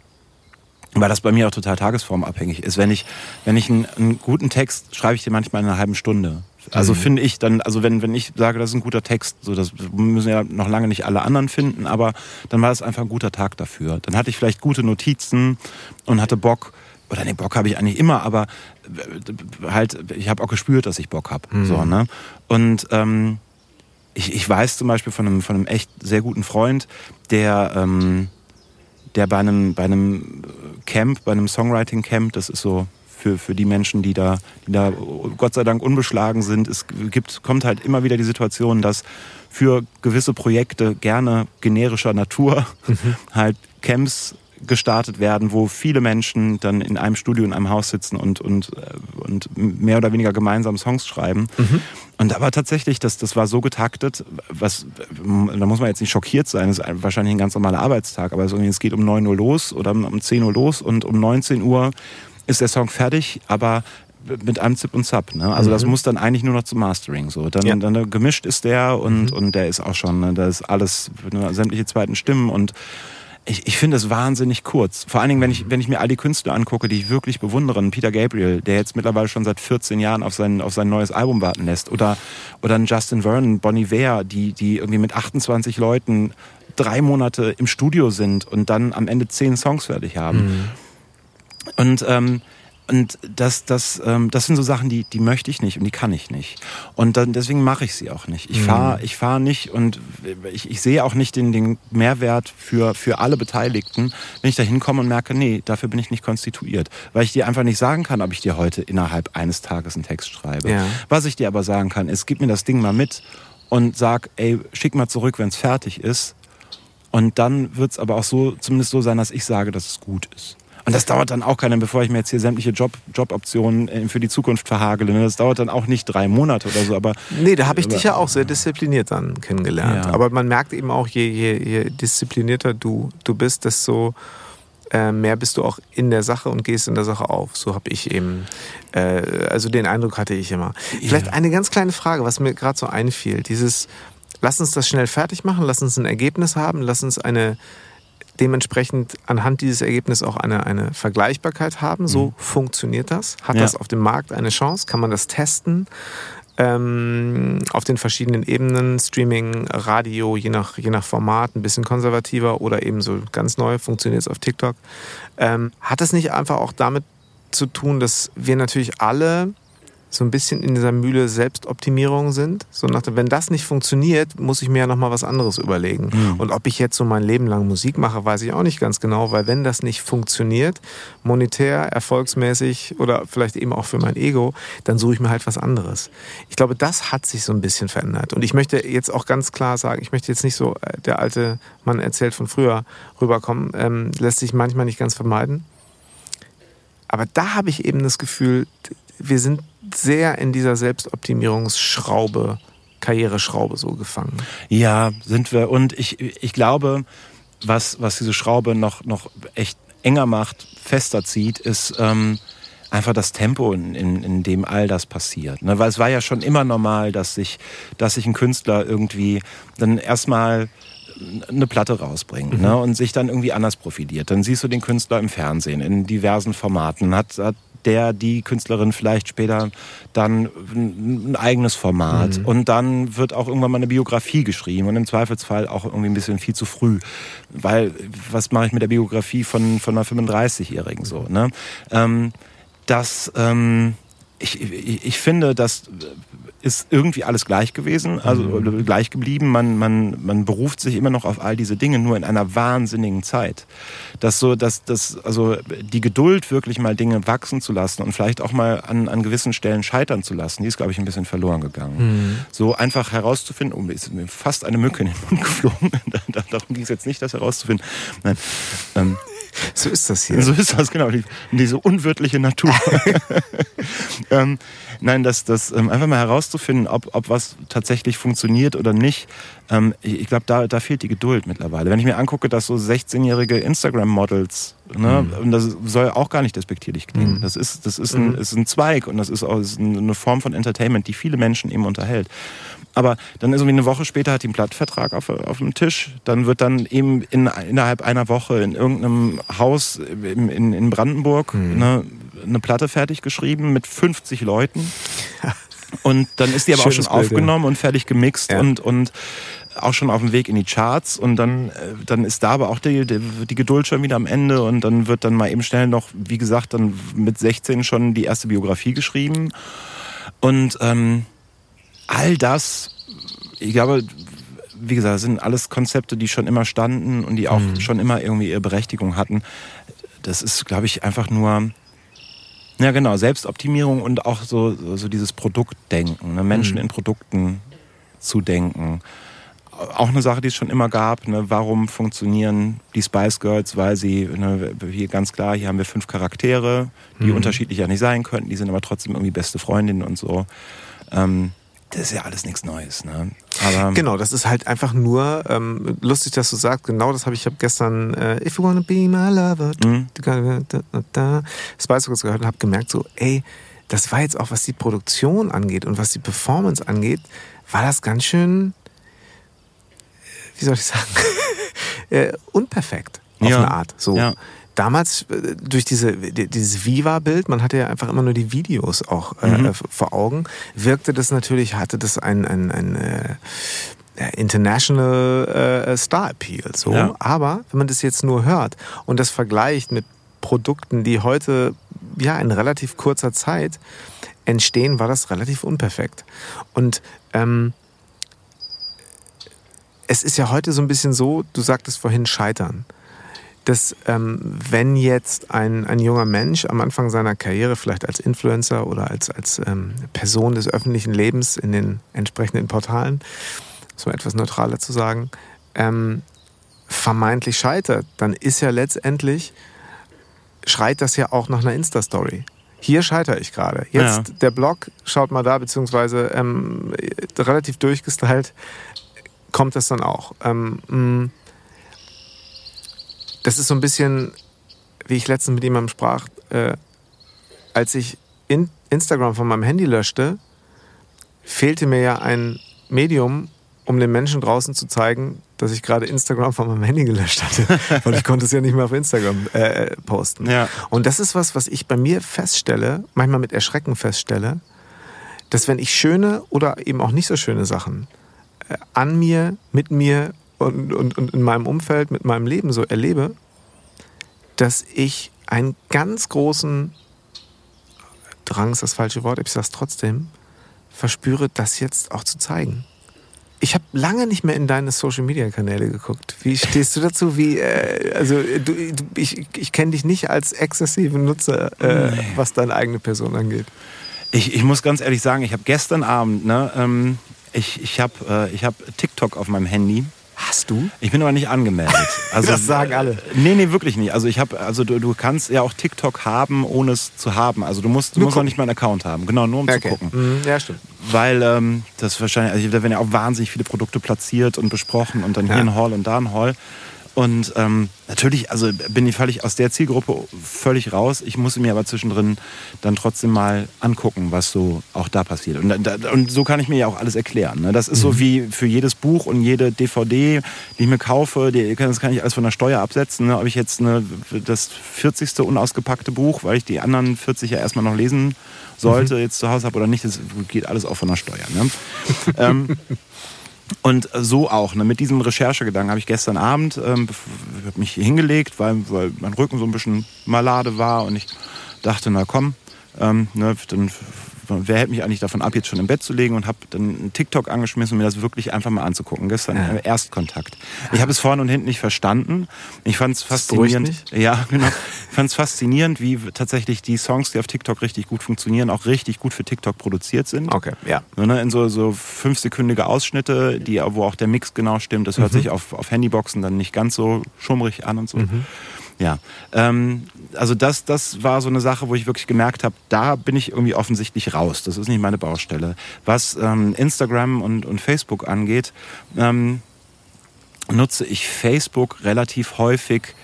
weil das bei mir auch total tagesformabhängig ist. Wenn ich, wenn ich einen, einen guten Text schreibe ich dir manchmal in einer halben Stunde. Also mhm. finde ich dann, also wenn, wenn ich sage, das ist ein guter Text, so das müssen ja noch lange nicht alle anderen finden, aber dann war das einfach ein guter Tag dafür. Dann hatte ich vielleicht gute Notizen und hatte Bock, oder nee, Bock habe ich eigentlich immer, aber äh, halt, ich habe auch gespürt, dass ich Bock habe. Mhm. So, ne? Und ähm, ich, ich weiß zum Beispiel von einem, von einem echt sehr guten Freund, der ähm, der bei einem, bei einem Camp, bei einem Songwriting-Camp, das ist so für, für die Menschen, die da, die da Gott sei Dank unbeschlagen sind. Es gibt, kommt halt immer wieder die Situation, dass für gewisse Projekte gerne generischer Natur mhm. halt Camps gestartet werden, wo viele Menschen dann in einem Studio, in einem Haus sitzen und, und, äh, und mehr oder weniger gemeinsam Songs schreiben. Mhm. Und aber tatsächlich, das, das war so getaktet, was, da muss man jetzt nicht schockiert sein, das ist wahrscheinlich ein ganz normaler Arbeitstag, aber es geht um 9 Uhr los oder um 10 Uhr los und um 19 Uhr ist der Song fertig, aber mit einem Zip und Zap. Ne? Also mhm. das muss dann eigentlich nur noch zum Mastering. So. Dann, ja. dann gemischt ist der und, mhm. und der ist auch schon, ne? da ist alles, ne, sämtliche zweiten Stimmen und ich, ich finde es wahnsinnig kurz. Vor allen Dingen, wenn ich, wenn ich mir all die Künstler angucke, die ich wirklich bewundere. Peter Gabriel, der jetzt mittlerweile schon seit 14 Jahren auf sein, auf sein neues Album warten lässt. Oder, oder ein Justin Vernon, Bonnie Ware, die, die irgendwie mit 28 Leuten drei Monate im Studio sind und dann am Ende zehn Songs fertig haben. Mhm. Und ähm, und das, das, ähm, das sind so Sachen, die, die möchte ich nicht und die kann ich nicht. Und dann, deswegen mache ich sie auch nicht. Ich fahre ich fahr nicht und ich, ich sehe auch nicht den, den Mehrwert für, für alle Beteiligten, wenn ich da hinkomme und merke, nee, dafür bin ich nicht konstituiert. Weil ich dir einfach nicht sagen kann, ob ich dir heute innerhalb eines Tages einen Text schreibe. Ja. Was ich dir aber sagen kann, ist, gib mir das Ding mal mit und sag, ey, schick mal zurück, wenn es fertig ist. Und dann wird es aber auch so, zumindest so sein, dass ich sage, dass es gut ist. Und das dauert dann auch keiner, bevor ich mir jetzt hier sämtliche Job, Joboptionen äh, für die Zukunft verhagele. Ne? Das dauert dann auch nicht drei Monate oder so. Aber nee, da habe ich dich ja auch sehr diszipliniert dann kennengelernt. Ja. Aber man merkt eben auch, je, je, je disziplinierter du, du bist, desto äh, mehr bist du auch in der Sache und gehst in der Sache auf. So habe ich eben, äh, also den Eindruck hatte ich immer. Ja. Vielleicht eine ganz kleine Frage, was mir gerade so einfiel. Dieses, lass uns das schnell fertig machen, lass uns ein Ergebnis haben, lass uns eine dementsprechend anhand dieses Ergebnisses auch eine, eine Vergleichbarkeit haben. So mhm. funktioniert das. Hat ja. das auf dem Markt eine Chance? Kann man das testen? ähm, auf den verschiedenen Ebenen, Streaming, Radio, je nach, je nach Format, ein bisschen konservativer oder eben so ganz neu, funktioniert es auf TikTok. Ähm, hat es nicht einfach auch damit zu tun, dass wir natürlich alle so ein bisschen in dieser Mühle Selbstoptimierung sind. So nach, wenn das nicht funktioniert, muss ich mir ja nochmal was anderes überlegen. Mhm. Und ob ich jetzt so mein Leben lang Musik mache, weiß ich auch nicht ganz genau, weil wenn das nicht funktioniert, monetär, erfolgsmäßig oder vielleicht eben auch für mein Ego, dann suche ich mir halt was anderes. Ich glaube, das hat sich so ein bisschen verändert. Und ich möchte jetzt auch ganz klar sagen, ich möchte jetzt nicht so äh, der alte Mann erzählt von früher rüberkommen, ähm, lässt sich manchmal nicht ganz vermeiden. Aber da habe ich eben das Gefühl, wir sind sehr in dieser Selbstoptimierungsschraube, Karriereschraube so gefangen. Ja, sind wir. Und ich, ich glaube, was, was diese Schraube noch, noch echt enger macht, fester zieht, ist ähm, einfach das Tempo, in, in, in dem all das passiert. Ne? Weil es war ja schon immer normal, dass sich, dass sich ein Künstler irgendwie dann erstmal eine Platte rausbringt mhm. ne, und sich dann irgendwie anders profiliert. Dann siehst du den Künstler im Fernsehen, in diversen Formaten, hat, hat der, die Künstlerin vielleicht später dann ein eigenes Format. Mhm. Und dann wird auch irgendwann mal eine Biografie geschrieben und im Zweifelsfall auch irgendwie ein bisschen viel zu früh. Weil, was mache ich mit der Biografie von, von einer 35-Jährigen so? Ne? Ähm, das, ähm, ich, ich, ich finde, dass ist irgendwie alles gleich gewesen, also mhm. gleich geblieben. Man, man, man beruft sich immer noch auf all diese Dinge, nur in einer wahnsinnigen Zeit. Dass so, dass, dass, also die Geduld, wirklich mal Dinge wachsen zu lassen und vielleicht auch mal an, an gewissen Stellen scheitern zu lassen, die ist, glaube ich, ein bisschen verloren gegangen. Mhm. So einfach herauszufinden, oh, ist mir fast eine Mücke in den Mund geflogen. Darum ging es jetzt nicht, das herauszufinden. Nein. Ähm, so ist das hier. So ist das, genau. Die, diese unwirtliche Natur. ähm, nein, das, das ähm, einfach mal herauszufinden, ob, ob was tatsächlich funktioniert oder nicht. Ähm, ich, ich glaube, da, da fehlt die Geduld mittlerweile. Wenn ich mir angucke, dass so 16-jährige Instagram-Models, ne, mhm. und das soll auch gar nicht despektierlich klingen. Mhm. Das ist, das ist, ein, mhm. ist ein Zweig und das ist auch ist eine Form von Entertainment, die viele Menschen eben unterhält. Aber dann ist irgendwie eine Woche später hat die einen Plattvertrag auf, auf dem Tisch. Dann wird dann eben in, innerhalb einer Woche in irgendeinem Haus in, in, in Brandenburg mhm. eine, eine Platte fertig geschrieben mit 50 Leuten. Und dann ist die aber Schönes auch schon Bild, aufgenommen ja. und fertig gemixt ja. und, und auch schon auf dem Weg in die Charts und dann, äh, dann ist da aber auch die, die, die, Geduld schon wieder am Ende und dann wird dann mal eben schnell noch, wie gesagt, dann mit 16 schon die erste Biografie geschrieben und ähm, all das, ich glaube, wie gesagt, sind alles Konzepte, die schon immer standen und die auch mhm. schon immer irgendwie ihre Berechtigung hatten. Das ist, glaube ich, einfach nur, ja genau, Selbstoptimierung und auch so, so dieses Produktdenken, ne? Menschen mhm. in Produkten zu denken. Auch eine Sache, die es schon immer gab. Ne? Warum funktionieren die Spice Girls? Weil sie, ne, hier ganz klar, hier haben wir fünf Charaktere, die mhm. unterschiedlicher nicht sein könnten, die sind aber trotzdem irgendwie beste Freundinnen und so. Ähm, das ist ja alles nichts Neues. Ne? Aber genau, das ist halt einfach nur ähm, lustig, dass du sagst. Genau, das habe ich, ich habe gestern äh, If you wanna be my lover, mhm. da, da, da, Spice Girls gehört und habe gemerkt so, ey, das war jetzt auch, was die Produktion angeht und was die Performance angeht, war das ganz schön, wie soll ich sagen, äh, unperfekt auf ja. eine Art. So. Ja damals äh, durch diese, dieses Viva-Bild, man hatte ja einfach immer nur die Videos auch äh, mhm. vor Augen, wirkte das natürlich, hatte das ein, ein, ein äh, International äh, Star Appeal. So. Ja. Aber wenn man das jetzt nur hört und das vergleicht mit Produkten, die heute ja in relativ kurzer Zeit entstehen, war das relativ unperfekt. Und ähm, es ist ja heute so ein bisschen so, du sagtest vorhin Scheitern dass ähm, wenn jetzt ein, ein junger Mensch am Anfang seiner Karriere, vielleicht als Influencer oder als, als ähm, Person des öffentlichen Lebens in den entsprechenden Portalen, so etwas neutraler zu sagen, ähm, vermeintlich scheitert, dann ist ja letztendlich, schreit das ja auch nach einer Insta-Story. Hier scheitere ich gerade. Jetzt ja. der Blog, schaut mal da, beziehungsweise ähm, relativ durchgestylt, kommt das dann auch. Ähm, mh, das ist so ein bisschen, wie ich letztens mit jemandem sprach, äh, als ich in Instagram von meinem Handy löschte, fehlte mir ja ein Medium, um den Menschen draußen zu zeigen, dass ich gerade Instagram von meinem Handy gelöscht hatte, weil ich konnte es ja nicht mehr auf Instagram äh, posten. Ja. Und das ist was, was ich bei mir feststelle, manchmal mit Erschrecken feststelle, dass wenn ich schöne oder eben auch nicht so schöne Sachen äh, an mir, mit mir und, und, und in meinem Umfeld, mit meinem Leben so erlebe, dass ich einen ganz großen Drang ist das falsche Wort, ich sage es trotzdem, verspüre, das jetzt auch zu zeigen. Ich habe lange nicht mehr in deine Social Media Kanäle geguckt. Wie stehst du dazu? Wie, äh, also du, ich, ich kenne dich nicht als exzessiven Nutzer, äh, nee. was deine eigene Person angeht. Ich, ich muss ganz ehrlich sagen, ich habe gestern Abend, ne, ähm, ich, ich habe äh, hab TikTok auf meinem Handy Hast du? Ich bin aber nicht angemeldet. Also, das sagen alle. Nee, nee, wirklich nicht. Also ich habe, also du, du, kannst ja auch TikTok haben, ohne es zu haben. Also du musst, du musst auch nicht mal einen Account haben. Genau, nur um okay. zu gucken. Mhm, ja, stimmt. Weil ähm, das wahrscheinlich, also da werden ja auch wahnsinnig viele Produkte platziert und besprochen und dann ja. hier ein Hall und da ein Hall. Und ähm, natürlich, also bin ich völlig aus der Zielgruppe völlig raus. Ich muss mir aber zwischendrin dann trotzdem mal angucken, was so auch da passiert. Und, und so kann ich mir ja auch alles erklären. Ne? Das ist mhm. so wie für jedes Buch und jede DVD, die ich mir kaufe, die, das kann ich alles von der Steuer absetzen. Ne? Ob ich jetzt eine, das 40. unausgepackte Buch, weil ich die anderen 40 ja erstmal noch lesen sollte, mhm. jetzt zu Hause habe oder nicht, das geht alles auch von der Steuer. Ne? ähm, und so auch, ne, mit diesem Recherchegedanken habe ich gestern Abend ähm, mich hingelegt, weil, weil mein Rücken so ein bisschen malade war und ich dachte, na komm, ähm, ne, dann wer hält mich eigentlich davon ab, jetzt schon im Bett zu legen und habe dann einen TikTok angeschmissen, um mir das wirklich einfach mal anzugucken. Gestern ja. Erstkontakt. Ich habe es vorne und hinten nicht verstanden. Ich fand es faszinierend. Ja, genau. Ich fand es faszinierend, wie tatsächlich die Songs, die auf TikTok richtig gut funktionieren, auch richtig gut für TikTok produziert sind. Okay, ja. Ne, in so, so fünfsekündige Ausschnitte, die, wo auch der Mix genau stimmt. Das hört mhm. sich auf, auf Handyboxen dann nicht ganz so schummrig an und so. Mhm. Ja, ähm, also das, das war so eine Sache, wo ich wirklich gemerkt habe, da bin ich irgendwie offensichtlich raus. Das ist nicht meine Baustelle. Was ähm, Instagram und, und Facebook angeht, ähm, nutze ich Facebook relativ häufig,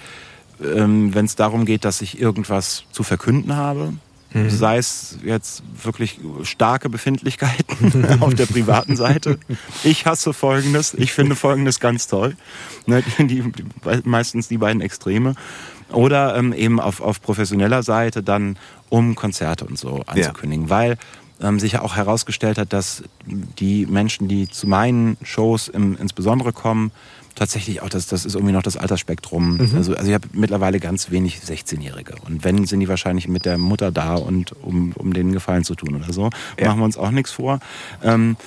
ähm, wenn es darum geht, dass ich irgendwas zu verkünden habe. Mhm. Sei es jetzt wirklich starke Befindlichkeiten auf der privaten Seite. Ich hasse Folgendes, ich finde Folgendes ganz toll. Ne, die, die, meistens die beiden Extreme. Oder ähm, eben auf, auf professioneller Seite dann, um Konzerte und so anzukündigen. Ja. Weil ähm, sich ja auch herausgestellt hat, dass die Menschen, die zu meinen Shows im, insbesondere kommen, tatsächlich auch, das, das ist irgendwie noch das Altersspektrum. Mhm. Also, also ich habe mittlerweile ganz wenig 16-Jährige. Und wenn, sind die wahrscheinlich mit der Mutter da und um, um denen Gefallen zu tun oder so. Ja. Machen wir uns auch nichts vor. Ähm,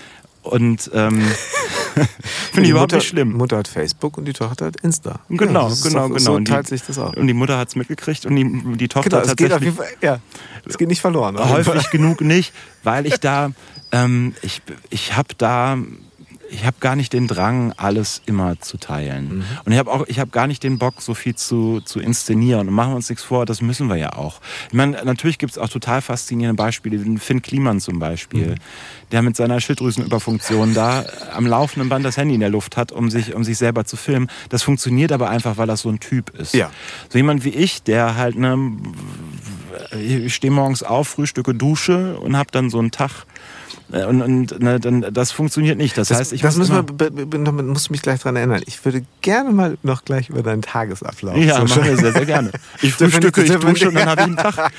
und ähm, finde ich überhaupt Mutter, nicht schlimm. Mutter hat Facebook und die Tochter hat Insta. Genau, ja, genau, genau. So teilt sich das auch. Und die Mutter hat es mitgekriegt und die, die Tochter genau, es tatsächlich... Geht auf jeden Fall, ja, es geht nicht verloren. Häufig genug nicht, weil ich da... Ähm, ich ich habe da ich habe gar nicht den Drang, alles immer zu teilen. Mhm. Und ich habe auch, ich habe gar nicht den Bock, so viel zu, zu inszenieren. Und machen wir uns nichts vor, das müssen wir ja auch. Ich meine, natürlich gibt es auch total faszinierende Beispiele, wie Finn Kliman zum Beispiel, mhm. der mit seiner Schilddrüsenüberfunktion da am laufenden Band das Handy in der Luft hat, um sich, um sich selber zu filmen. Das funktioniert aber einfach, weil das so ein Typ ist. Ja. So jemand wie ich, der halt, ne, ich stehe morgens auf, frühstücke, dusche und habe dann so einen Tag äh, und, und dann, das funktioniert nicht. Das, das heißt, ich das muss wir, muss mich gleich daran erinnern. Ich würde gerne mal noch gleich über deinen Tagesablauf. Ja, so machen wir sehr, sehr gerne. Ich frühstücke, ich dusche und dann habe ich einen Tag.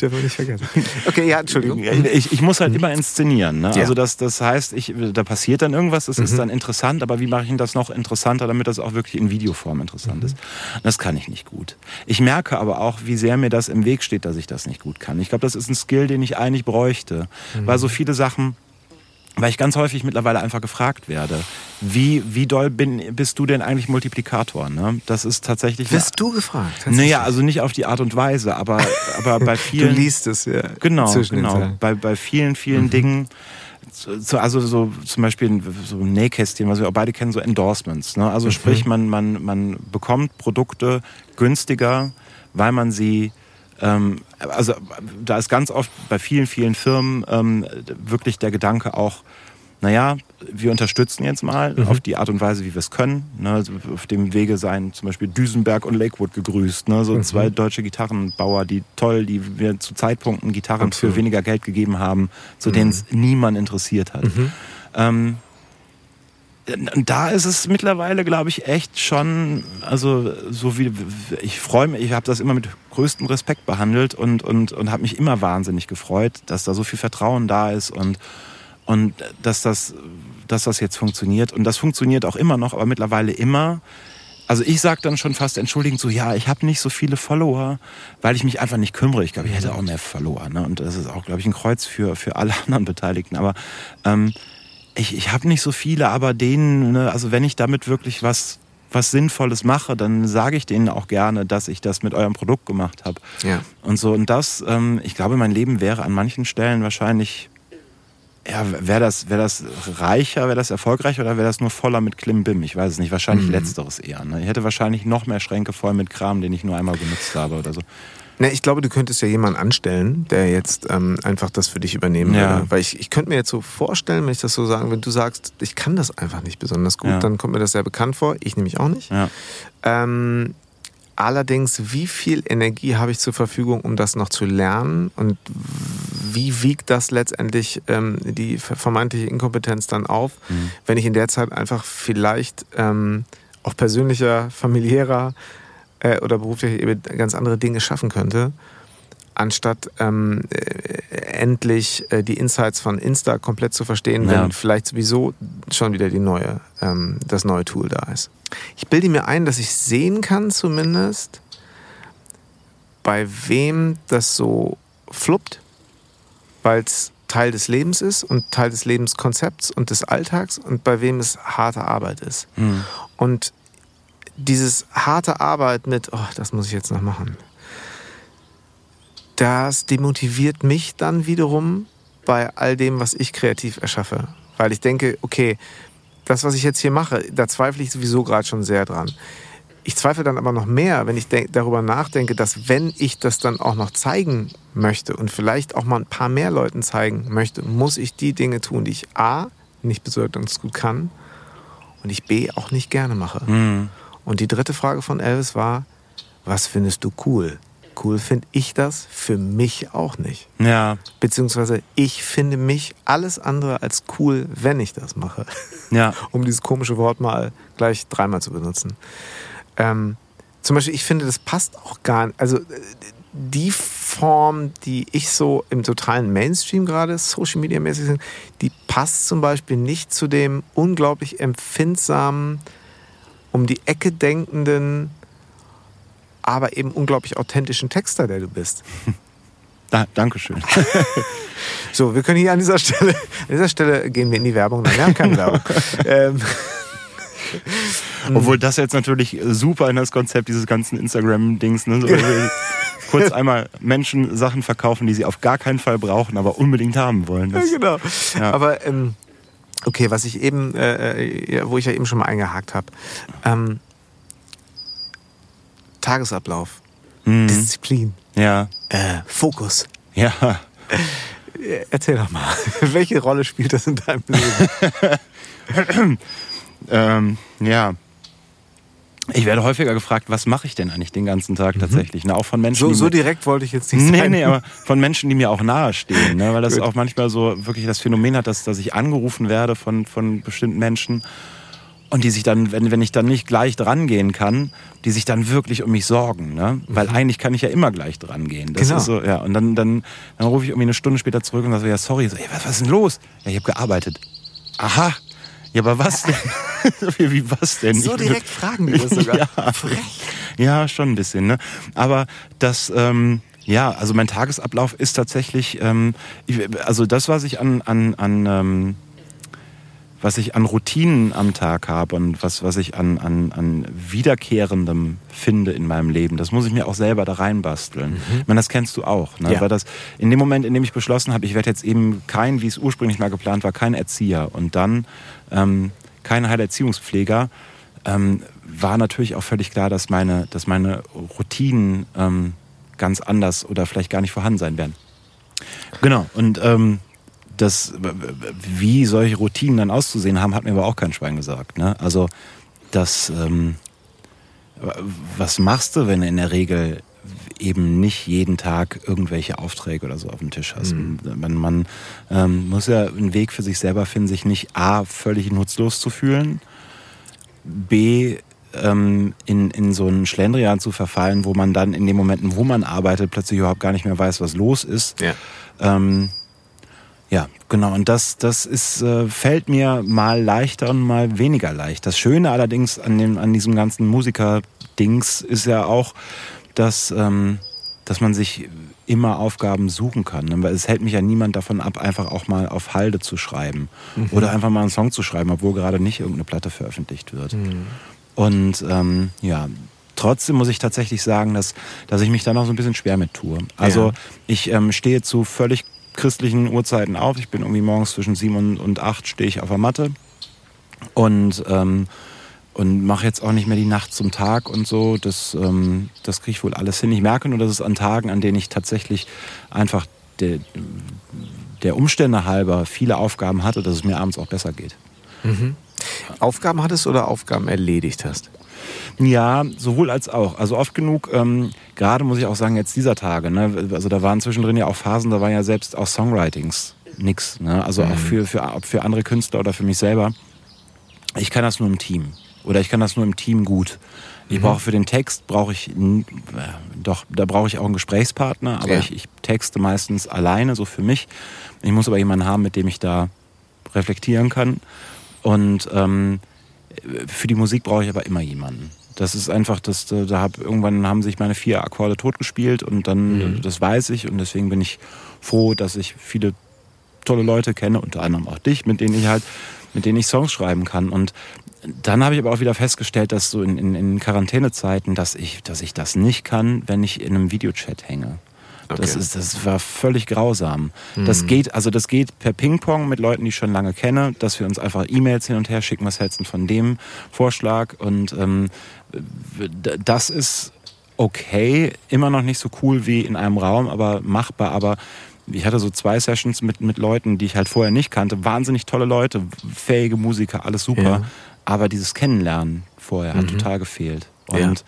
Dürfen wir nicht vergessen. Okay, ja, Entschuldigung. Ich, ich muss halt immer inszenieren. Ne? Ja. Also das, das heißt, ich, da passiert dann irgendwas, das mhm. ist dann interessant, aber wie mache ich das noch interessanter, damit das auch wirklich in Videoform interessant mhm. ist? Das kann ich nicht gut. Ich merke aber auch, wie sehr mir das im Weg steht, dass ich das nicht gut kann. Ich glaube, das ist ein Skill, den ich eigentlich bräuchte, mhm. weil so viele Sachen, weil ich ganz häufig mittlerweile einfach gefragt werde, wie, wie doll bin, bist du denn eigentlich Multiplikator? Ne? Das ist tatsächlich. Wirst du gefragt? Naja, also nicht auf die Art und Weise, aber, aber bei vielen. du liest es, ja. Genau, genau. Bei, bei vielen, vielen mhm. Dingen. So, also so zum Beispiel so ein Nähkästchen, was wir auch beide kennen, so Endorsements. Ne? Also mhm. sprich, man, man, man bekommt Produkte günstiger, weil man sie ähm, also da ist ganz oft bei vielen, vielen Firmen ähm, wirklich der Gedanke auch, naja, wir unterstützen jetzt mal mhm. auf die Art und Weise, wie wir es können. Ne, also auf dem Wege seien zum Beispiel Düsenberg und Lakewood gegrüßt. Ne, so mhm. zwei deutsche Gitarrenbauer, die toll, die wir zu Zeitpunkten Gitarren Absolut. für weniger Geld gegeben haben, zu mhm. denen es niemand interessiert hat. Mhm. Ähm, da ist es mittlerweile, glaube ich, echt schon, also so wie ich freue mich, ich habe das immer mit größtem Respekt behandelt und und und habe mich immer wahnsinnig gefreut, dass da so viel Vertrauen da ist und und dass das dass das jetzt funktioniert und das funktioniert auch immer noch, aber mittlerweile immer also ich sage dann schon fast entschuldigend so, ja, ich habe nicht so viele Follower, weil ich mich einfach nicht kümmere. Ich glaube, ich hätte auch mehr Follower. Ne? Und das ist auch, glaube ich, ein Kreuz für, für alle anderen Beteiligten. Aber ähm, ich, ich habe nicht so viele, aber denen, ne, also wenn ich damit wirklich was was Sinnvolles mache, dann sage ich denen auch gerne, dass ich das mit eurem Produkt gemacht habe. Ja. Und so, und das, ähm, ich glaube, mein Leben wäre an manchen Stellen wahrscheinlich, ja, wäre das, wär das reicher, wäre das erfolgreicher oder wäre das nur voller mit Klimbim? Ich weiß es nicht. Wahrscheinlich mhm. letzteres eher. Ne? Ich hätte wahrscheinlich noch mehr Schränke voll mit Kram, den ich nur einmal benutzt habe oder so. Na, ich glaube, du könntest ja jemanden anstellen, der jetzt ähm, einfach das für dich übernehmen ja. würde. Weil ich, ich könnte mir jetzt so vorstellen, wenn ich das so sagen, wenn du sagst, ich kann das einfach nicht besonders gut, ja. dann kommt mir das sehr bekannt vor. Ich nämlich auch nicht. Ja. Ähm, allerdings, wie viel Energie habe ich zur Verfügung, um das noch zu lernen? Und wie wiegt das letztendlich ähm, die vermeintliche Inkompetenz dann auf, mhm. wenn ich in der Zeit einfach vielleicht ähm, auf persönlicher, familiärer äh, oder beruflich eben ganz andere Dinge schaffen könnte, anstatt ähm, äh, endlich äh, die Insights von Insta komplett zu verstehen, ja. wenn vielleicht sowieso schon wieder die neue, ähm, das neue Tool da ist. Ich bilde mir ein, dass ich sehen kann zumindest, bei wem das so fluppt, weil es Teil des Lebens ist und Teil des Lebenskonzepts und des Alltags und bei wem es harte Arbeit ist. Mhm. Und dieses harte Arbeit mit, oh, das muss ich jetzt noch machen, das demotiviert mich dann wiederum bei all dem, was ich kreativ erschaffe. Weil ich denke, okay, das, was ich jetzt hier mache, da zweifle ich sowieso gerade schon sehr dran. Ich zweifle dann aber noch mehr, wenn ich darüber nachdenke, dass wenn ich das dann auch noch zeigen möchte und vielleicht auch mal ein paar mehr Leuten zeigen möchte, muss ich die Dinge tun, die ich A, nicht besonders gut kann und ich B, auch nicht gerne mache. Mhm. Und die dritte Frage von Elvis war, was findest du cool? Cool finde ich das für mich auch nicht. Ja. Beziehungsweise ich finde mich alles andere als cool, wenn ich das mache. Ja. um dieses komische Wort mal gleich dreimal zu benutzen. Ähm, zum Beispiel, ich finde, das passt auch gar nicht. Also die Form, die ich so im totalen Mainstream gerade Social Media mäßig sind, die passt zum Beispiel nicht zu dem unglaublich empfindsamen um die Ecke denkenden, aber eben unglaublich authentischen Texter, der du bist. Da, Dankeschön. so, wir können hier an dieser Stelle, an dieser Stelle gehen wir in die Werbung. Nein, wir haben keine Werbung. ähm, Obwohl das jetzt natürlich super in das Konzept dieses ganzen Instagram-Dings, ne? So, kurz einmal Menschen Sachen verkaufen, die sie auf gar keinen Fall brauchen, aber unbedingt haben wollen. Das, ja, genau. Ja. Aber ähm, Okay, was ich eben, äh, äh wo ich ja eben schon mal eingehakt habe. Ähm, Tagesablauf, mhm. Disziplin, ja. Äh, Fokus. Ja. Äh, erzähl doch mal, welche Rolle spielt das in deinem Leben? ähm, ja. Ich werde häufiger gefragt, was mache ich denn eigentlich den ganzen Tag mhm. tatsächlich? Ne? Auch von Menschen. So, so direkt wollte ich jetzt nicht sagen. Nee, nee, aber von Menschen, die mir auch nahestehen. Ne? Weil das auch manchmal so wirklich das Phänomen hat, dass, dass ich angerufen werde von, von bestimmten Menschen und die sich dann, wenn, wenn ich dann nicht gleich dran gehen kann, die sich dann wirklich um mich sorgen. Ne? Weil mhm. eigentlich kann ich ja immer gleich dran gehen. Das genau. ist so, ja. Und dann, dann, dann rufe ich irgendwie eine Stunde später zurück und sage, ja, sorry. So, ey, was, was ist denn los? Ja, ich habe gearbeitet. Aha, ja, aber was denn? wie, was denn? So direkt fragen die das sogar. ja, Frech. ja, schon ein bisschen. Ne? Aber das, ähm, ja, also mein Tagesablauf ist tatsächlich, ähm, also das, was ich an, an, an ähm, was ich an Routinen am Tag habe und was, was ich an, an, an Wiederkehrendem finde in meinem Leben, das muss ich mir auch selber da reinbasteln. Mhm. Ich meine, das kennst du auch. Ne? Ja. Weil das in dem Moment, in dem ich beschlossen habe, ich werde jetzt eben kein, wie es ursprünglich mal geplant war, kein Erzieher und dann ähm, kein Heilerziehungspfleger, ähm, war natürlich auch völlig klar, dass meine, dass meine Routinen ähm, ganz anders oder vielleicht gar nicht vorhanden sein werden. Genau. Und ähm, das, wie solche Routinen dann auszusehen haben, hat mir aber auch kein Schwein gesagt. Ne? Also das, ähm, was machst du, wenn in der Regel eben nicht jeden Tag irgendwelche Aufträge oder so auf dem Tisch hast. Mhm. Man, man ähm, muss ja einen Weg für sich selber finden, sich nicht A, völlig nutzlos zu fühlen, B, ähm, in, in so einen Schlendrian zu verfallen, wo man dann in den Momenten, wo man arbeitet, plötzlich überhaupt gar nicht mehr weiß, was los ist. Ja. Ähm, ja, genau. Und das, das ist, äh, fällt mir mal leichter und mal weniger leicht. Das Schöne allerdings an, dem, an diesem ganzen Musiker-Dings ist ja auch, dass, ähm, dass man sich immer Aufgaben suchen kann. Ne? Weil es hält mich ja niemand davon ab, einfach auch mal auf Halde zu schreiben. Mhm. Oder einfach mal einen Song zu schreiben, obwohl gerade nicht irgendeine Platte veröffentlicht wird. Mhm. Und ähm, ja, trotzdem muss ich tatsächlich sagen, dass, dass ich mich da noch so ein bisschen schwer mit tue. Also ja. ich ähm, stehe zu völlig christlichen Uhrzeiten auf. Ich bin irgendwie morgens zwischen sieben und, acht stehe ich auf der Matte und ähm, und mache jetzt auch nicht mehr die Nacht zum Tag und so. Das, ähm, das kriege ich wohl alles hin. Ich merke nur, dass es an Tagen, an denen ich tatsächlich einfach der, der Umstände halber viele Aufgaben hatte, dass es mir abends auch besser geht. Mhm. Aufgaben hattest oder Aufgaben erledigt hast? Ja, sowohl als auch. Also oft genug, ähm, gerade muss ich auch sagen, jetzt dieser Tage. Ne? Also da waren zwischendrin ja auch Phasen, da waren ja selbst auch Songwritings nix. Ne? Also mhm. auch für, für, für andere Künstler oder für mich selber. Ich kann das nur im Team. Oder ich kann das nur im Team gut. Ich mhm. brauche für den Text brauche ich äh, doch, da brauche ich auch einen Gesprächspartner, aber ja. ich, ich texte meistens alleine, so für mich. Ich muss aber jemanden haben, mit dem ich da reflektieren kann. Und ähm, für die Musik brauche ich aber immer jemanden. Das ist einfach, dass da hab, irgendwann haben sich meine vier Akkorde totgespielt und dann, mhm. das weiß ich und deswegen bin ich froh, dass ich viele tolle Leute kenne, unter anderem auch dich, mit denen ich halt, mit denen ich Songs schreiben kann. Und dann habe ich aber auch wieder festgestellt, dass so in, in, in Quarantänezeiten, dass ich, dass ich das nicht kann, wenn ich in einem Videochat hänge. Okay. Das, ist, das war völlig grausam. Mhm. Das geht, also das geht per Ping-Pong mit Leuten, die ich schon lange kenne, dass wir uns einfach E-Mails hin und her schicken, was hältst du von dem Vorschlag? Und ähm, das ist okay, immer noch nicht so cool wie in einem Raum, aber machbar. Aber ich hatte so zwei Sessions mit, mit Leuten, die ich halt vorher nicht kannte. Wahnsinnig tolle Leute, fähige Musiker, alles super. Ja. Aber dieses Kennenlernen vorher mhm. hat total gefehlt. Und ja.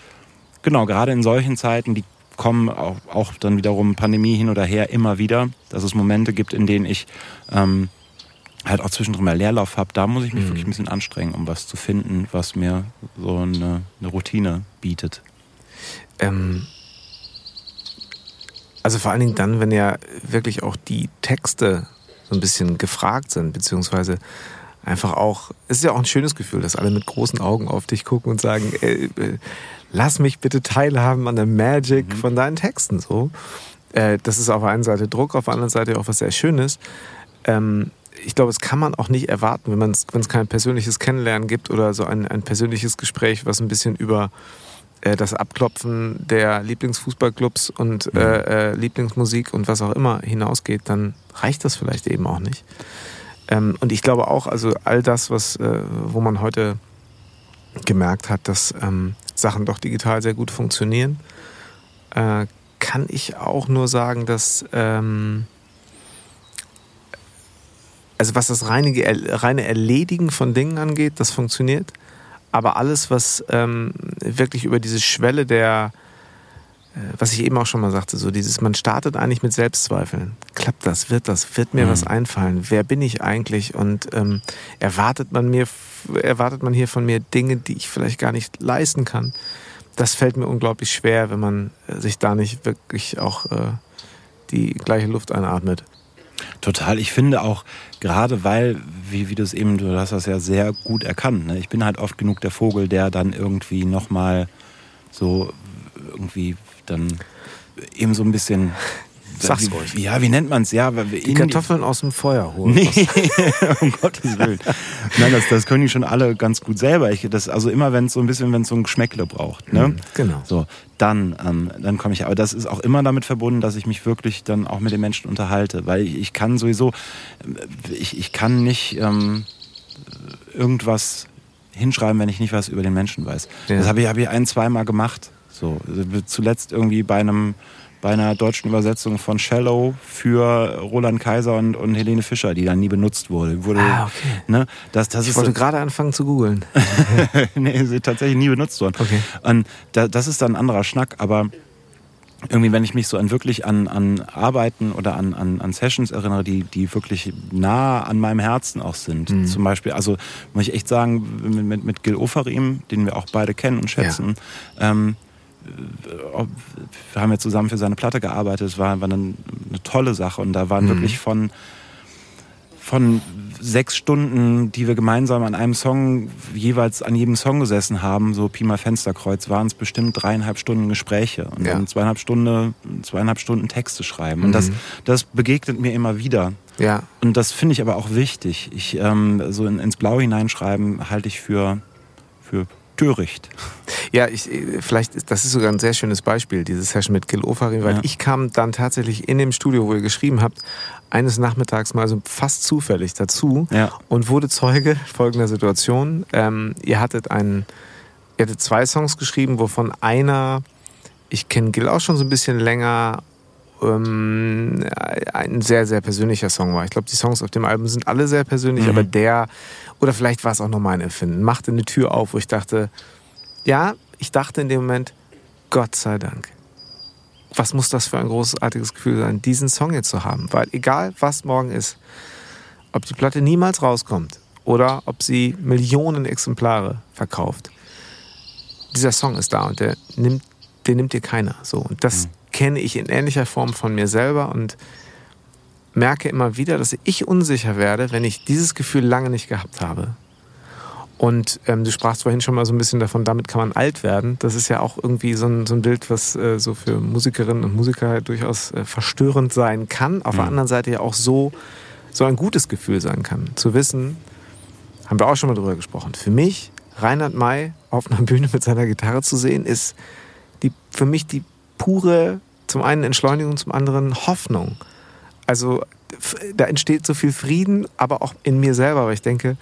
genau, gerade in solchen Zeiten, die kommen auch, auch, dann wiederum Pandemie hin oder her immer wieder, dass es Momente gibt, in denen ich ähm, halt auch zwischendrin mal Leerlauf habe. Da muss ich mich mhm. wirklich ein bisschen anstrengen, um was zu finden, was mir so eine, eine Routine bietet. Ähm, also vor allen Dingen dann, wenn ja wirklich auch die Texte so ein bisschen gefragt sind, beziehungsweise einfach auch, es ist ja auch ein schönes Gefühl, dass alle mit großen Augen auf dich gucken und sagen, äh, äh, lass mich bitte teilhaben an der Magic mhm. von deinen Texten. So, äh, das ist auf der einen Seite Druck, auf der anderen Seite auch was sehr Schönes. Ähm, ich glaube, es kann man auch nicht erwarten, wenn es kein persönliches Kennenlernen gibt oder so ein, ein persönliches Gespräch, was ein bisschen über äh, das Abklopfen der Lieblingsfußballclubs und mhm. äh, Lieblingsmusik und was auch immer hinausgeht, dann reicht das vielleicht eben auch nicht. Ähm, und ich glaube auch, also all das, was, äh, wo man heute gemerkt hat, dass ähm, Sachen doch digital sehr gut funktionieren, äh, kann ich auch nur sagen, dass ähm, also was das reine, reine Erledigen von Dingen angeht, das funktioniert. Aber alles, was ähm, wirklich über diese Schwelle der was ich eben auch schon mal sagte, so dieses, man startet eigentlich mit Selbstzweifeln. Klappt das? Wird das? Wird mir mhm. was einfallen? Wer bin ich eigentlich? Und ähm, erwartet man mir, erwartet man hier von mir Dinge, die ich vielleicht gar nicht leisten kann? Das fällt mir unglaublich schwer, wenn man äh, sich da nicht wirklich auch äh, die gleiche Luft einatmet. Total. Ich finde auch, gerade weil, wie, wie du es eben, du hast das ja sehr gut erkannt. Ne? Ich bin halt oft genug der Vogel, der dann irgendwie nochmal so irgendwie dann eben so ein bisschen. Sag's ruhig. Ja, wie nennt man es? Ja, die Kartoffeln aus dem Feuer holen. Nee, um Gottes Willen. Nein, das, das können die schon alle ganz gut selber. Ich, das, also immer, wenn es so ein bisschen, wenn es so ein Geschmäckle braucht. Ne? Mhm, genau. So, dann, ähm, dann komme ich. Aber das ist auch immer damit verbunden, dass ich mich wirklich dann auch mit den Menschen unterhalte. Weil ich, ich kann sowieso, ich, ich kann nicht ähm, irgendwas hinschreiben, wenn ich nicht was über den Menschen weiß. Ja. Das habe ich, hab ich ein, zweimal gemacht. So, zuletzt irgendwie bei einem bei einer deutschen Übersetzung von Shallow für Roland Kaiser und, und Helene Fischer, die dann nie benutzt wurde. wurde ah, okay. Ne, das, das ich ist wollte gerade anfangen zu googeln. nee, sie tatsächlich nie benutzt worden. Okay. Und da, das ist dann ein anderer Schnack, aber irgendwie, wenn ich mich so an wirklich an, an Arbeiten oder an, an, an Sessions erinnere, die, die wirklich nah an meinem Herzen auch sind. Mhm. Zum Beispiel, also muss ich echt sagen, mit, mit, mit Gil Ofarim, den wir auch beide kennen und schätzen, ja. ähm, äh, wir haben ja zusammen für seine Platte gearbeitet, es war, war eine, eine tolle Sache und da waren mhm. wirklich von von sechs Stunden, die wir gemeinsam an einem Song, jeweils an jedem Song gesessen haben, so Pi mal Fensterkreuz, waren es bestimmt dreieinhalb Stunden Gespräche und ja. zweieinhalb Stunden, zweieinhalb Stunden Texte schreiben. Mhm. Und das, das begegnet mir immer wieder. Ja. Und das finde ich aber auch wichtig. Ich, ähm, so in, ins Blau hineinschreiben halte ich für, für töricht. Ja, ich, vielleicht, das ist sogar ein sehr schönes Beispiel, diese Session mit Gil Ofarim, weil ja. ich kam dann tatsächlich in dem Studio, wo ihr geschrieben habt, eines Nachmittags mal so fast zufällig dazu ja. und wurde Zeuge folgender Situation. Ähm, ihr hattet einen, ihr hattet zwei Songs geschrieben, wovon einer, ich kenne Gil auch schon so ein bisschen länger, ähm, ein sehr, sehr persönlicher Song war. Ich glaube, die Songs auf dem Album sind alle sehr persönlich, mhm. aber der, oder vielleicht war es auch noch mein Empfinden, machte eine Tür auf, wo ich dachte, ja, ich dachte in dem Moment, Gott sei Dank was muss das für ein großartiges Gefühl sein, diesen Song jetzt zu haben. Weil egal, was morgen ist, ob die Platte niemals rauskommt oder ob sie Millionen Exemplare verkauft, dieser Song ist da und der nimmt, den nimmt dir keiner. So. Und das mhm. Kenne ich in ähnlicher Form von mir selber und merke immer wieder, dass ich unsicher werde, wenn ich dieses Gefühl lange nicht gehabt habe. Und ähm, du sprachst vorhin schon mal so ein bisschen davon, damit kann man alt werden. Das ist ja auch irgendwie so ein, so ein Bild, was äh, so für Musikerinnen und Musiker halt durchaus äh, verstörend sein kann. Auf mhm. der anderen Seite ja auch so, so ein gutes Gefühl sein kann. Zu wissen, haben wir auch schon mal drüber gesprochen. Für mich, Reinhard May auf einer Bühne mit seiner Gitarre zu sehen, ist die, für mich die pure, zum einen Entschleunigung, zum anderen Hoffnung. Also da entsteht so viel Frieden, aber auch in mir selber, weil ich denke,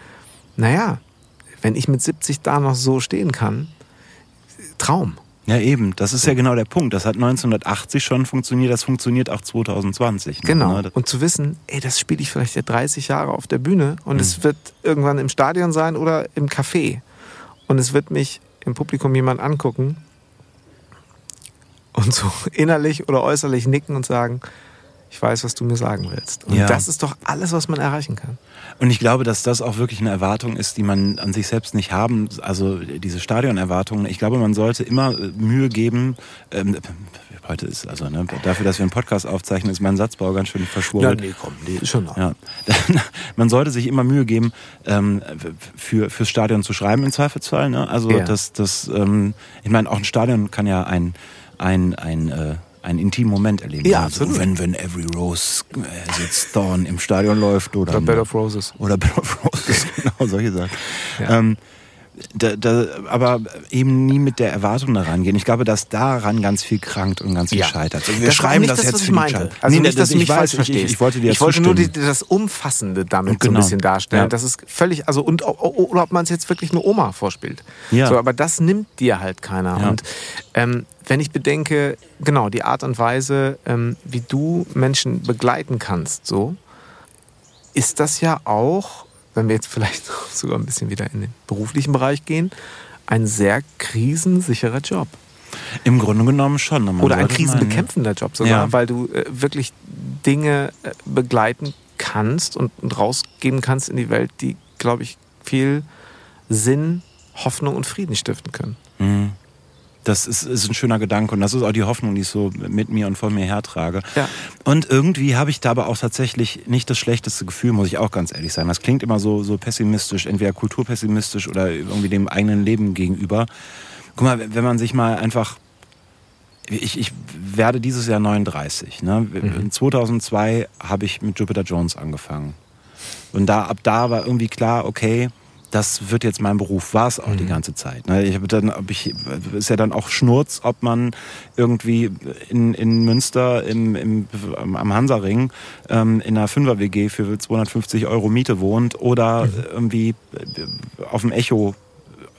naja, wenn ich mit 70 da noch so stehen kann, Traum. Ja, eben. Das ist ja genau der Punkt. Das hat 1980 schon funktioniert, das funktioniert auch 2020. Ne? Genau. Ne? Und zu wissen, ey, das spiele ich vielleicht ja 30 Jahre auf der Bühne und mhm. es wird irgendwann im Stadion sein oder im Café. Und es wird mich im Publikum jemand angucken und so innerlich oder äußerlich nicken und sagen, ich weiß, was du mir sagen willst. Und ja. das ist doch alles, was man erreichen kann. Und ich glaube, dass das auch wirklich eine Erwartung ist, die man an sich selbst nicht haben. Also diese Stadionerwartungen. Ich glaube, man sollte immer äh, Mühe geben. Ähm, heute ist also ne, dafür, dass wir einen Podcast aufzeichnen, ist mein Satzbau ganz schön verschwurbelt. Ja, nee, komm, nee, schon noch. Ja. man sollte sich immer Mühe geben, ähm, für fürs Stadion zu schreiben im Zweifelsfall. Ne? Also ja. das, das, ähm, ich meine, auch ein Stadion kann ja ein ein ein äh, einen intimen Moment erleben. Ja, also, absolut. Wenn, wenn Every Rose äh, sitzt Dawn im Stadion läuft oder, oder Bed of Roses. Oder Bed of Roses, genau, solche Sachen. Ja. Ähm, da, da, aber eben nie mit der Erwartung daran gehen. Ich glaube, dass daran ganz viel krankt und ganz viel ja. scheitert. Also wir das schreiben das, das jetzt für meinte. die Also nee, nicht, dass du mich falsch verstehst. Ich, ich, wollte dir ich wollte nur die, das Umfassende damit genau. so ein genau. bisschen darstellen. Ja. Das ist völlig, also und oder ob man es jetzt wirklich eine Oma vorspielt. Ja. So, aber das nimmt dir halt keiner. Ja. Und ähm, wenn ich bedenke, genau die Art und Weise, ähm, wie du Menschen begleiten kannst, so ist das ja auch wenn wir jetzt vielleicht sogar ein bisschen wieder in den beruflichen Bereich gehen, ein sehr krisensicherer Job. Im Grunde genommen schon. Man Oder ein krisenbekämpfender Job sogar, ja. weil du äh, wirklich Dinge äh, begleiten kannst und, und rausgeben kannst in die Welt, die, glaube ich, viel Sinn, Hoffnung und Frieden stiften können. Mhm das ist, ist ein schöner Gedanke und das ist auch die Hoffnung, die ich so mit mir und von mir hertrage. Ja. Und irgendwie habe ich da aber auch tatsächlich nicht das schlechteste Gefühl, muss ich auch ganz ehrlich sein. Das klingt immer so, so pessimistisch, entweder kulturpessimistisch oder irgendwie dem eigenen Leben gegenüber. Guck mal, wenn man sich mal einfach ich, ich werde dieses Jahr 39. Ne? Mhm. 2002 habe ich mit Jupiter Jones angefangen. Und da, ab da war irgendwie klar, okay, das wird jetzt mein Beruf, war es auch mhm. die ganze Zeit. Ne? Ich habe dann, ob ich, ist ja dann auch Schnurz, ob man irgendwie in, in Münster im, im, am Hansaring ähm, in einer Fünfer-WG für 250 Euro Miete wohnt oder mhm. irgendwie auf dem Echo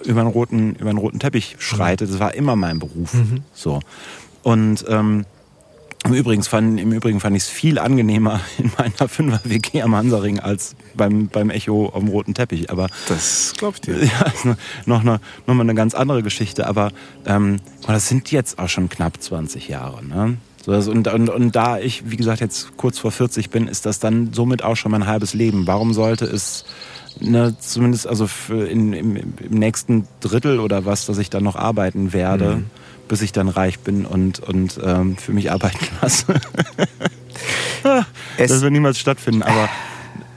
über einen roten, über einen roten Teppich schreitet. Das war immer mein Beruf. Mhm. So. Und ähm, Im Übrigen fand, im Übrigen fand ich es viel angenehmer in meiner Fünfer-WG am Hansaring als beim, beim Echo auf dem roten Teppich. Aber das glaube ich dir. Ja, ist noch, eine, noch mal eine ganz andere Geschichte. Aber ähm, das sind jetzt auch schon knapp 20 Jahre. Ne? So, und, und, und da ich, wie gesagt, jetzt kurz vor 40 bin, ist das dann somit auch schon mein halbes Leben. Warum sollte es ne, zumindest also in, im, im, nächsten Drittel oder was, dass ich dann noch arbeiten werde, mhm bis ich dann reich bin und, und ähm, für mich arbeiten lasse. das wird niemals stattfinden, aber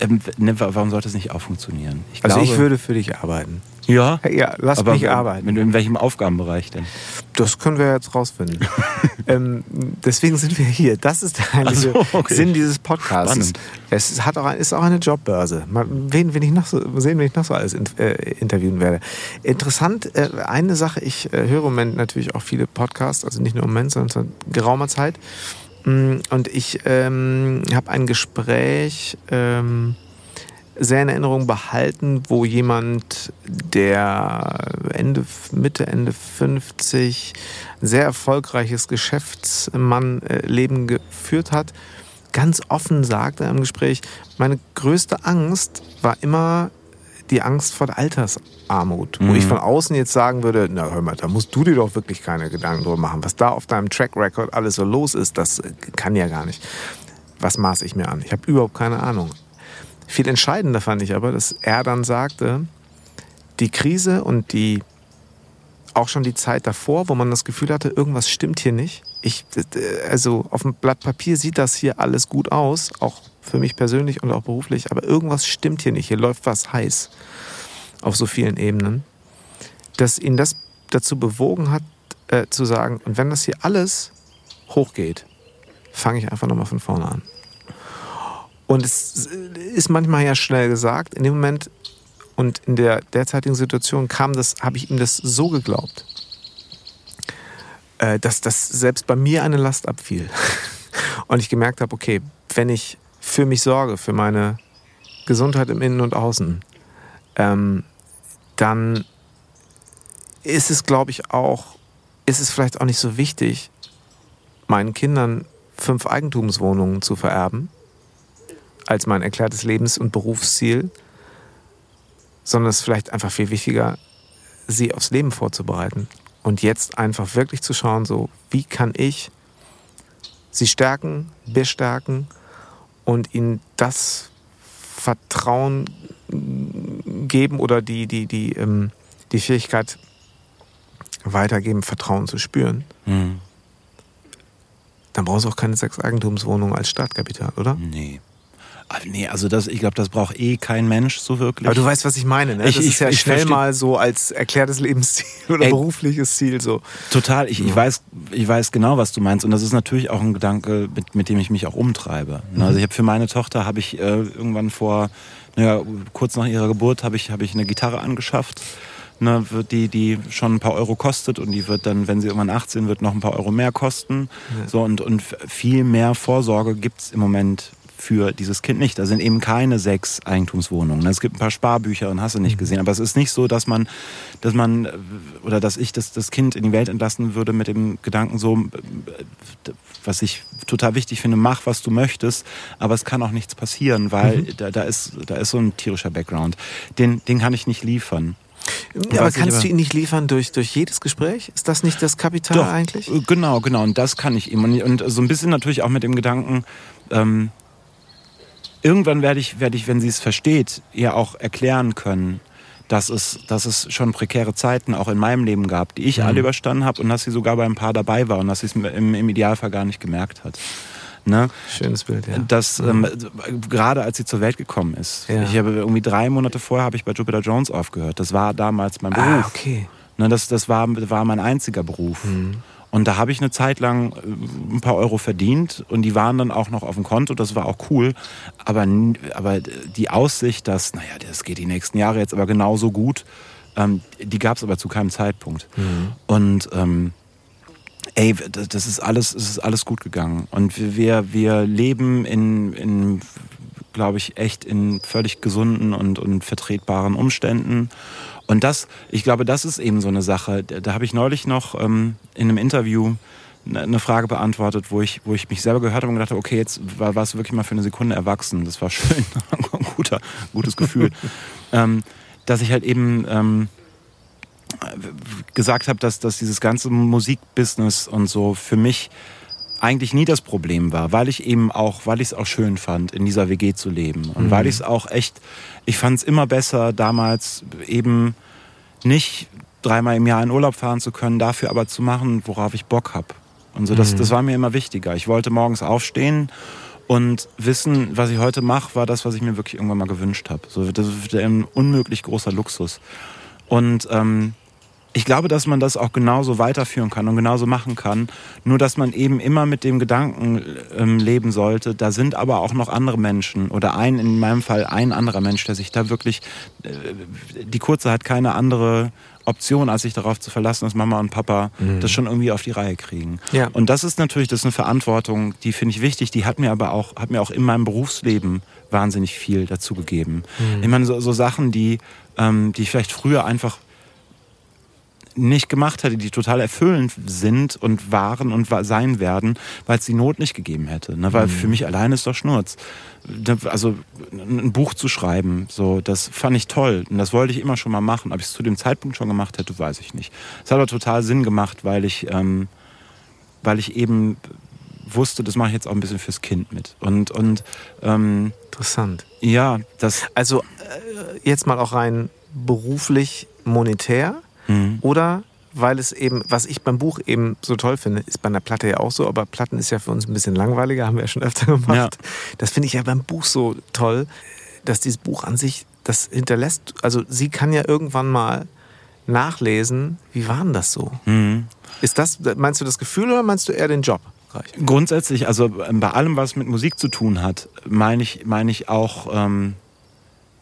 ähm, ne, warum sollte es nicht auch funktionieren? Ich also glaube, ich würde für dich arbeiten. Ja? Ja, lass aber mich arbeiten. In, in, welchem Aufgabenbereich denn? Das können wir jetzt rausfinden. ähm, deswegen sind wir hier. Das ist der eigentliche so, okay. Sinn dieses Podcasts. Spannend. Es hat auch, ist auch eine Jobbörse. Mal wen, wen ich noch so, sehen, wen ich noch so alles in, äh, interviewen werde. Interessant, äh, eine Sache, ich äh, höre im Moment natürlich auch viele Podcasts, also nicht nur im Moment, sondern seit geraumer Zeit. Mm, und ich ähm, habe ein Gespräch... Ähm, sehr in Erinnerung behalten, wo jemand, der Ende, Mitte, Ende 50 sehr erfolgreiches Geschäftsmannleben geführt hat, ganz offen sagte im Gespräch, meine größte Angst war immer die Angst vor der Altersarmut. Mhm. Wo ich mhm. von außen jetzt sagen würde, na hör mal, da musst du dir doch wirklich keine Gedanken drüber machen. Was da auf deinem Track Record alles so los ist, das kann ja gar nicht. Was maße ich mir an? Ich habe überhaupt keine Ahnung. Viel entscheidender fand ich aber, dass er dann sagte, die Krise und die auch schon die Zeit davor, wo man das Gefühl hatte, irgendwas stimmt hier nicht. Ich, also auf dem Blatt Papier sieht das hier alles gut aus, auch für mich persönlich und auch beruflich, aber irgendwas stimmt hier nicht. Hier läuft was heiß auf so vielen Ebenen, dass ihn das dazu bewogen hat, äh, zu sagen, und wenn das hier alles hochgeht, fange ich einfach nochmal von vorne an. Und es ist manchmal ja schnell gesagt. In dem Moment und in der derzeitigen Situation kam das, habe ich ihm das so geglaubt, äh, dass das selbst bei mir eine Last abfiel. Und ich gemerkt habe, okay, wenn ich für mich sorge, für meine Gesundheit im Innen und Außen, ähm, dann ist es, glaube ich, auch, ist es vielleicht auch nicht so wichtig, meinen Kindern fünf Eigentumswohnungen zu vererben, als mein erklärtes Lebens- und Berufsziel, sondern es ist vielleicht einfach viel wichtiger, sie aufs Leben vorzubereiten. Und jetzt einfach wirklich zu schauen, so, wie kann ich sie stärken, bestärken und ihnen das Vertrauen geben oder die, die, die, ähm, die Fähigkeit weitergeben, Vertrauen zu spüren. Mhm. Dann brauchst du auch keine sechs Eigentumswohnungen als Startkapital, oder? Nee. Ah, nee, also das, ich glaube, das braucht eh kein Mensch so wirklich. Aber du weißt, was ich meine, ne? Ich, das ich, ist ja ich schnell mal so als erklärtes Lebensziel oder Ey, berufliches Ziel so. Total, ich, ja. ich, weiß, ich weiß genau, was du meinst. Und das ist natürlich auch ein Gedanke, mit, mit dem ich mich auch umtreibe. Mhm. Also ich habe für meine Tochter habe ich äh, irgendwann vor, naja, kurz nach ihrer Geburt habe ich, hab ich eine Gitarre angeschafft. Ne, wird die, die schon ein paar Euro kostet und die wird dann, wenn sie irgendwann 18 wird, noch ein paar Euro mehr kosten. Ja. So, und, und viel mehr Vorsorge gibt's im Moment für dieses Kind nicht. Da sind eben keine sechs Eigentumswohnungen. Es gibt ein paar Sparbücher und hast du nicht mhm. gesehen. Aber es ist nicht so, dass man, dass man oder dass ich das, das Kind in die Welt entlassen würde mit dem Gedanken so, was ich total wichtig finde, mach, was du möchtest, aber es kann auch nichts passieren, weil mhm. da, da, ist, da ist so ein tierischer Background. Den, den kann ich nicht liefern. Ja, aber kannst du ihn nicht liefern durch, durch jedes Gespräch? Ist das nicht das Kapital doch, eigentlich? Genau, genau. Und das kann ich ihm. Und, und so ein bisschen natürlich auch mit dem Gedanken, ähm, irgendwann werde ich, werde ich, wenn sie es versteht, ihr auch erklären können, dass es, dass es schon prekäre Zeiten auch in meinem Leben gab, die ich mhm. alle überstanden habe und dass sie sogar bei ein paar dabei war und dass sie es im, im Idealfall gar nicht gemerkt hat. Ne? Schönes Bild, ja. Das, mhm. ähm, gerade als sie zur Welt gekommen ist. Ja. Ich habe irgendwie drei Monate vorher habe ich bei Jupiter Jones aufgehört. Das war damals mein ah, Beruf. Ah, okay. Ne, das, das war, war mein einziger Beruf. Mhm. Und da habe ich eine Zeit lang äh, ein paar Euro verdient und die waren dann auch noch auf dem Konto, das war auch cool. Aber, aber die Aussicht, dass, naja, das geht die nächsten Jahre jetzt aber genauso gut, ähm, die gab es aber zu keinem Zeitpunkt. Mhm. Und ähm, ey, das ist alles, es ist alles gut gegangen. Und wir, wir leben in, in glaube ich, echt in völlig gesunden und, und vertretbaren Umständen. Und das, ich glaube, das ist eben so eine Sache. Da, da habe ich neulich noch ähm, in einem Interview eine Frage beantwortet, wo ich, wo ich mich selber gehört habe und gedacht habe, okay, jetzt war, war es wirklich mal für eine Sekunde erwachsen. Das war schön, ein guter, gutes Gefühl. ähm, dass ich halt eben ähm, gesagt habe, dass, dass dieses ganze Musikbusiness und so für mich eigentlich nie das Problem war, weil ich eben auch, weil ich es auch schön fand, in dieser WG zu leben. Und mhm. weil ich es auch echt, ich fand es immer besser, damals eben nicht dreimal im Jahr in Urlaub fahren zu können, dafür aber zu machen, worauf ich Bock habe. Und so, das, mhm. das war mir immer wichtiger. Ich wollte morgens aufstehen und wissen, was ich heute mache, war das, was ich mir wirklich irgendwann mal gewünscht habe. So, das ist ein unmöglich großer Luxus. Und ähm, ich glaube, dass man das auch genauso weiterführen kann und genauso machen kann. Nur, dass man eben immer mit dem Gedanken ähm, leben sollte, da sind aber auch noch andere Menschen oder ein, in meinem Fall ein anderer Mensch, der sich da wirklich, äh, die Kurze hat keine andere Option, als sich darauf zu verlassen, dass Mama und Papa mhm. das schon irgendwie auf die Reihe kriegen. Ja. Und das ist natürlich, das ist eine Verantwortung, die finde ich wichtig, die hat mir aber auch, hat mir auch in meinem Berufsleben wahnsinnig viel dazu gegeben. Mhm. Ich meine, so, so Sachen, die, ähm, die ich vielleicht früher einfach nicht gemacht hätte, die total erfüllend sind und waren und sein werden, weil es die Not nicht gegeben hätte. Ne? Weil mhm. für mich alleine ist doch Schnurz. Also ein Buch zu schreiben, so das fand ich toll und das wollte ich immer schon mal machen. Ob ich es zu dem Zeitpunkt schon gemacht hätte, weiß ich nicht. Es hat aber total Sinn gemacht, weil ich, ähm, weil ich eben wusste, das mache ich jetzt auch ein bisschen fürs Kind mit. Und, und ähm, interessant. Ja, das. Also äh, jetzt mal auch rein beruflich monetär Mhm. Oder weil es eben, was ich beim Buch eben so toll finde, ist bei einer Platte ja auch so, aber Platten ist ja für uns ein bisschen langweiliger, haben wir ja schon öfter gemacht. Ja. Das finde ich ja beim Buch so toll, dass dieses Buch an sich das hinterlässt. Also sie kann ja irgendwann mal nachlesen, wie war denn das so? Mhm. Ist das, meinst du das Gefühl oder meinst du eher den Job? Grundsätzlich, also bei allem, was mit Musik zu tun hat, meine ich, meine ich auch ähm,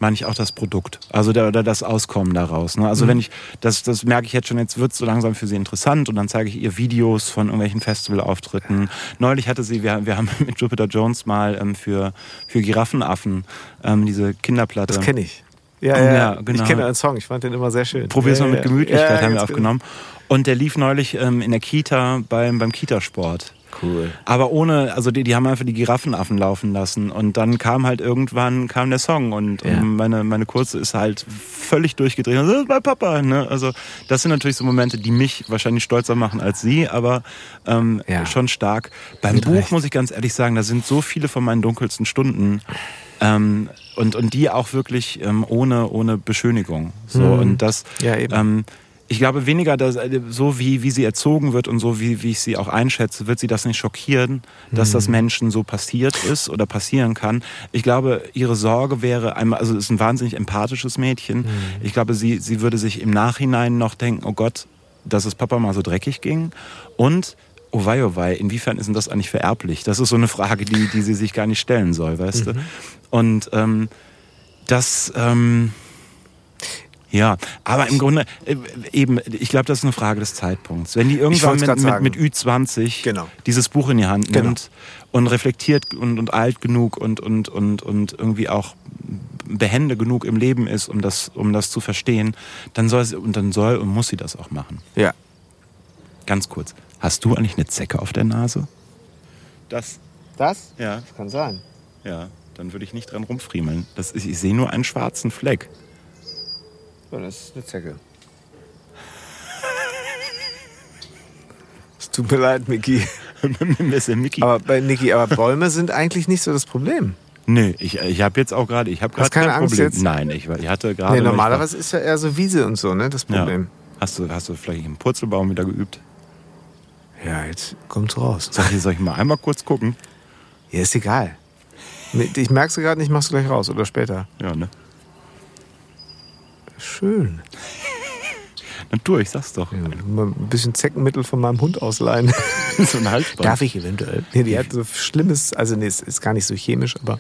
meine ich auch das Produkt, also der, oder das Auskommen daraus. Ne? Also mhm. wenn ich, das, das merke ich jetzt schon, jetzt wird es so langsam für sie interessant und dann zeige ich ihr Videos von irgendwelchen Festivalauftritten. Neulich hatte sie, wir, wir haben mit Jupiter Jones mal ähm, für, für Giraffenaffen ähm, diese Kinderplatte. Das kenne ich. Ja, ja, ja, genau. Ich kenne einen Song, ich fand den immer sehr schön. Probier's ja, mal mit Gemütlichkeit, haben wir aufgenommen. Und der lief neulich ähm, in der Kita beim, beim Kitasport. Cool. Aber ohne, also die, die haben einfach die Giraffenaffen laufen lassen. Und dann kam halt irgendwann kam der Song und, ja. meine, meine Kurze ist halt völlig durchgedreht. Das ist mein Papa. Ne? Also das sind natürlich so Momente, die mich wahrscheinlich stolzer machen als sie, aber ähm, ja. schon stark. Beim Buch recht. muss ich ganz ehrlich sagen, da sind so viele von meinen dunkelsten Stunden. Ähm, und, und die auch wirklich ähm, ohne, ohne Beschönigung. So, mhm. Und das, ja, eben. Ich glaube weniger, dass, äh, so wie, wie sie erzogen wird und so wie, wie ich sie auch einschätze, wird sie das nicht schockieren, dass das mhm. Menschen so passiert ist oder passieren kann. Ich glaube, ihre Sorge wäre einmal, also es ist ein wahnsinnig empathisches Mädchen. Mhm. Ich glaube, sie, sie würde sich im Nachhinein noch denken, oh Gott, dass es Papa mal so dreckig ging. Und oh wei, oh wei, inwiefern ist denn das eigentlich vererblich? Das ist so eine Frage, die, die sie sich gar nicht stellen soll, weißt mhm. du? Und ähm, das, ähm, ja, aber im Grunde äh, eben, ich glaube, das ist eine Frage des Zeitpunkts. Wenn die irgendwann mit, mit, mit, Ü20 genau. dieses Buch in die Hand genau. nimmt genau. und reflektiert und, und alt genug und, und, und, und irgendwie auch behende genug im Leben ist, um das, um das zu verstehen, dann soll sie, und dann soll und muss sie das auch machen. Ja. Ganz kurz. Hast du eigentlich eine Zecke auf der Nase? Das. Das? Ja. Das kann sein. Ja, dann würde ich nicht dran rumfriemeln. Das ist, ich sehe nur einen schwarzen Fleck. So, das ist eine Zecke. Es tut mir leid. Mickey. Aber bei Niki, aber Bäume sind eigentlich nicht so das Problem. Nö, ich, ich habe jetzt auch gerade, ich habe gerade keine kein Angst Problem. Jetzt? Nein, ich, ich hatte gerade. Nee, normalerweise ist ja eher so Wiese und so, ne, das Problem. Ja. Hast du, hast du vielleicht im Purzelbaum wieder geübt? Ja, jetzt kommt's raus. Soll ich, soll ich mal einmal kurz gucken? Ja, ist egal. Ich merk's gerade nicht, machst du gleich raus oder später. Ja, ne? Schön. Natur, ich sag's doch. Ja, ein bisschen Zeckenmittel von meinem Hund ausleihen. so ein Halsband. Darf ich eventuell? Nee, die hat so Schlimmes, also nee, es ist gar nicht so chemisch, aber.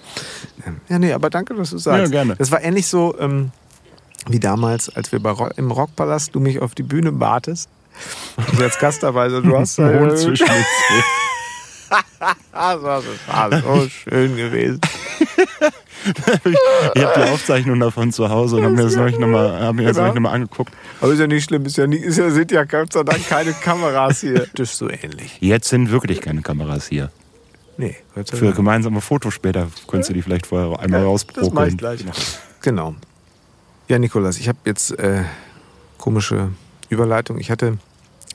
Ähm, ja, nee, aber danke, dass du sagst. Ja, gerne. Das war ähnlich so ähm, wie damals, als wir bei im Rockpalast du mich auf die Bühne batest. Du als Gast dabei, also du hast da. Hund zwischen das war so schön gewesen. ich habe die Aufzeichnung davon zu Hause und habe mir das neulich nochmal hab mir das Genau. neulich noch mal angeguckt. Aber ist ja nicht schlimm, ist ja nicht, ist ja, sind ja Gott sei Dank keine Kameras hier. Das ist so ähnlich. Jetzt sind wirklich keine Kameras hier. Nee, Gott sei Für gemeinsame Fotos später könnst du die vielleicht vorher einmal Das rausprokeln. mach ich gleich. Genau. Ja, Nikolas, ich habe jetzt äh, komische Überleitung. Ich hatte,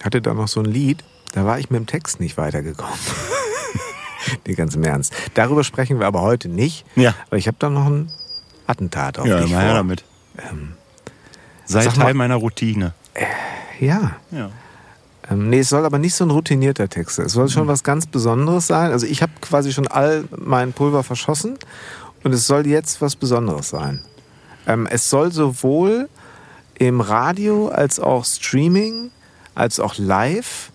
hatte da noch so ein Lied, da war ich mit dem Text nicht weitergekommen. nee, ganz im Ernst. Darüber sprechen wir aber heute nicht. Ja. Aber ich habe da noch ein Attentat auf Ja, dich mal her damit. Sei sag Teil mal- meiner Routine. Ja. Ja. Ähm, nee, es soll aber nicht so ein routinierter Text sein. Es soll Mhm. schon was ganz Besonderes sein. Also ich habe quasi schon all mein Pulver verschossen und es soll jetzt was Besonderes sein. Ähm, es soll sowohl im Radio als auch Streaming, als auch live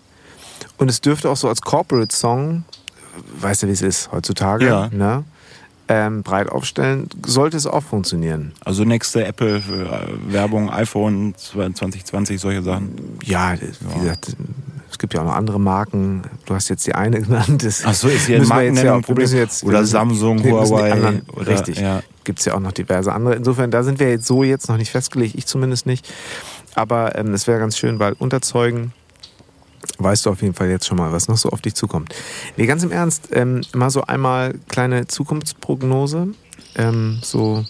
und es dürfte auch so als Corporate Song, weißt du wie es ist heutzutage, Ja. ne? ähm, breit aufstellen, sollte es auch funktionieren. Also nächste Apple-Werbung, iPhone 2020, solche Sachen. Ja, wie gesagt, es gibt ja auch noch andere Marken. Du hast jetzt die eine genannt. Das Ach so, ist hier ein ja Markennennung jetzt- wir Oder Samsung, Huawei. anderen- oder, richtig. Ja. Gibt es ja auch noch diverse andere. Insofern, da sind wir jetzt so jetzt noch nicht festgelegt, ich zumindest nicht. Aber ähm, es wäre ganz schön, weil unterzeugen weißt du auf jeden Fall jetzt schon mal, was noch so auf dich zukommt. Nee, ganz im Ernst, ähm, mal so einmal kleine Zukunftsprognose. Ähm, so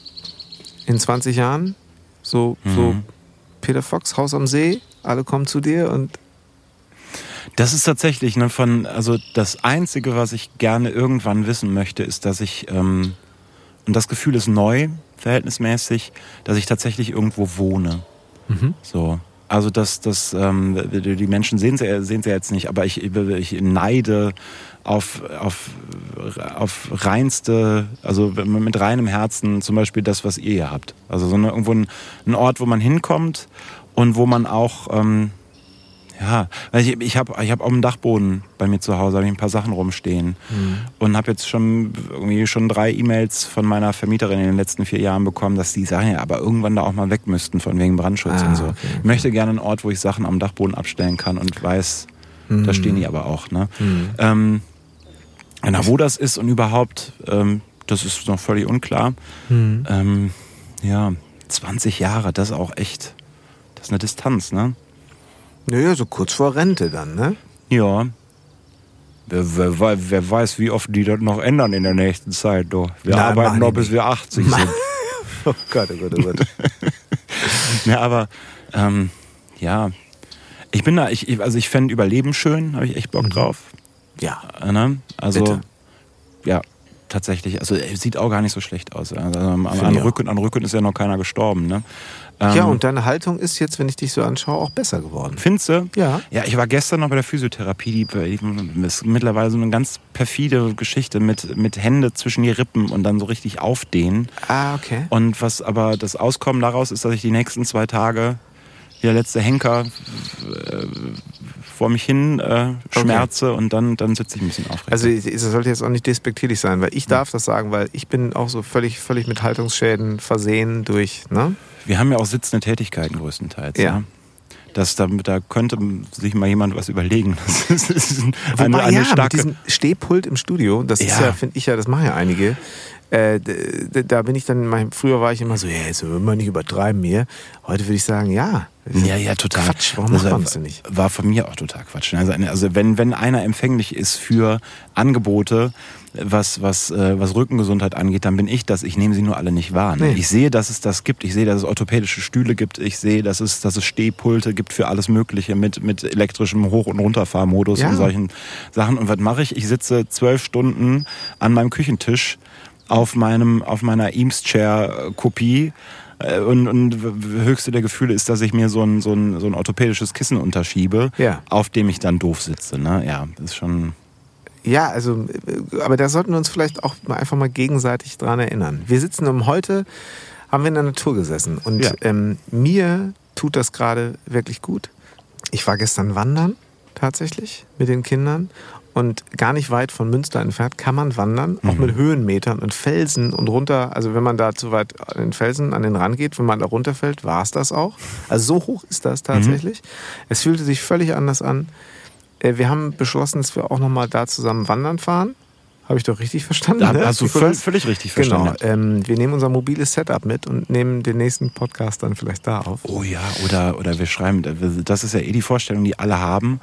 in 20 Jahren, so, so Mhm. Peter Fox, Haus am See, alle kommen zu dir und Das ist tatsächlich ne, von, also das Einzige, was ich gerne irgendwann wissen möchte, ist, dass ich, ähm, und das Gefühl ist neu, verhältnismäßig, dass ich tatsächlich irgendwo wohne. So. Also das, das, ähm, die Menschen sehen sie, sehen sie jetzt nicht, aber ich, ich neide auf, auf, auf reinste, also mit reinem Herzen zum Beispiel das, was ihr hier habt. Also so eine, irgendwo ein, ein Ort, wo man hinkommt und wo man auch, ähm, ja, weil ich, ich habe ich hab auf dem Dachboden bei mir zu Hause ich ein paar Sachen rumstehen und habe jetzt schon irgendwie schon drei E-Mails von meiner Vermieterin in den letzten vier Jahren bekommen, dass die sagen, ja, aber irgendwann da auch mal weg müssten von wegen Brandschutz Ah, und so. okay, Ich möchte gerne einen Ort, wo ich Sachen am Dachboden abstellen kann und weiß, da stehen die aber auch. Ne? Ähm, na, wo das ist und überhaupt, ähm, das ist noch völlig unklar. Ähm, ja, 20 Jahre, das ist auch echt, das ist eine Distanz, ne? Naja, so kurz vor Rente dann, ne? Ja. Wer, wer, wer weiß, wie oft die das noch ändern in der nächsten Zeit. Du. Wir Nein, arbeiten noch, bis wir 80 Ma- sind. Oh Gott, oh Gott, oh Gott. ja, aber ähm, ja, ich bin da, ich, also ich fände Überleben schön, habe ich echt Bock drauf. ja. Äh, Ne? Also, Bitte. ja, tatsächlich. Also, sieht auch gar nicht so schlecht aus. Also, an, auch. Rücken, an Rücken ist ja noch keiner gestorben. Ne? Ähm, ja, und deine Haltung ist jetzt, wenn ich dich so anschaue, auch besser geworden. Findest du? Ja. Ja, ich war gestern noch bei der Physiotherapie. Die, die ist mittlerweile so eine ganz perfide Geschichte mit, mit Hände zwischen die Rippen und dann so richtig aufdehnen. Ah, okay. Und was aber das Auskommen daraus ist, dass ich die nächsten zwei Tage der letzte Henker äh, vor mich hin äh, schmerze und dann, dann sitze ich ein bisschen aufrecht. Also es sollte jetzt auch nicht despektierlich sein, weil ich darf das sagen, weil ich bin auch so völlig, völlig mit Haltungsschäden versehen durch, ne? Wir haben ja auch sitzende Tätigkeiten größtenteils. Ja. Ja. Das, da, da könnte sich mal jemand was überlegen. Das ist eine, Wobei, eine ja, mit starke. diesem Stehpult im Studio, das ist Ja. ja, finde ich ja, das machen ja einige. Äh, da bin ich dann, mein- früher war ich immer so, ja, jetzt will man nicht übertreiben hier. Heute würde ich sagen, ja. Ja, ja, total. Quatsch, warum Das macht war- man das denn nicht? War von mir auch total Quatsch. Also, also wenn, wenn einer empfänglich ist für Angebote, was, was, äh, was Rückengesundheit angeht, dann bin ich das. Ich nehme sie nur alle nicht wahr. Ne? Nee. Ich sehe, dass es das gibt. Ich sehe, dass es orthopädische Stühle gibt. Ich sehe, dass es, dass es Stehpulte gibt für alles Mögliche mit, mit elektrischem Hoch- und Runterfahrmodus Ja. und solchen Sachen. Und was mache ich? Ich sitze zwölf Stunden an meinem Küchentisch auf meinem, auf meiner Eames-Chair-Kopie äh, und, und w- höchste der Gefühle ist, dass ich mir so ein, so ein, so ein orthopädisches Kissen unterschiebe, Ja. auf dem ich dann doof sitze. Ne? Ja, ist schon. Ja, also, äh, aber da sollten wir uns vielleicht auch einfach mal gegenseitig dran erinnern. Wir sitzen um heute, haben wir in der Natur gesessen und Ja. ähm, mir tut das gerade wirklich gut. Ich war gestern wandern, tatsächlich, mit den Kindern und gar nicht weit von Münster entfernt kann man wandern, auch mit Höhenmetern und Felsen und runter. Also wenn man da zu weit an den Felsen an den Rand geht, wenn man da runterfällt, war es das auch. Also so hoch ist das tatsächlich. Es fühlte sich völlig anders an. Äh, Wir haben beschlossen, dass wir auch nochmal da zusammen wandern fahren. Habe ich doch richtig verstanden? Da ne? hast du völlig, völlig richtig Genau. verstanden. Ähm, wir nehmen unser mobiles Setup mit und nehmen den nächsten Podcast dann vielleicht da auf. Oh ja, oder, oder wir schreiben, das ist ja eh die Vorstellung, die alle haben.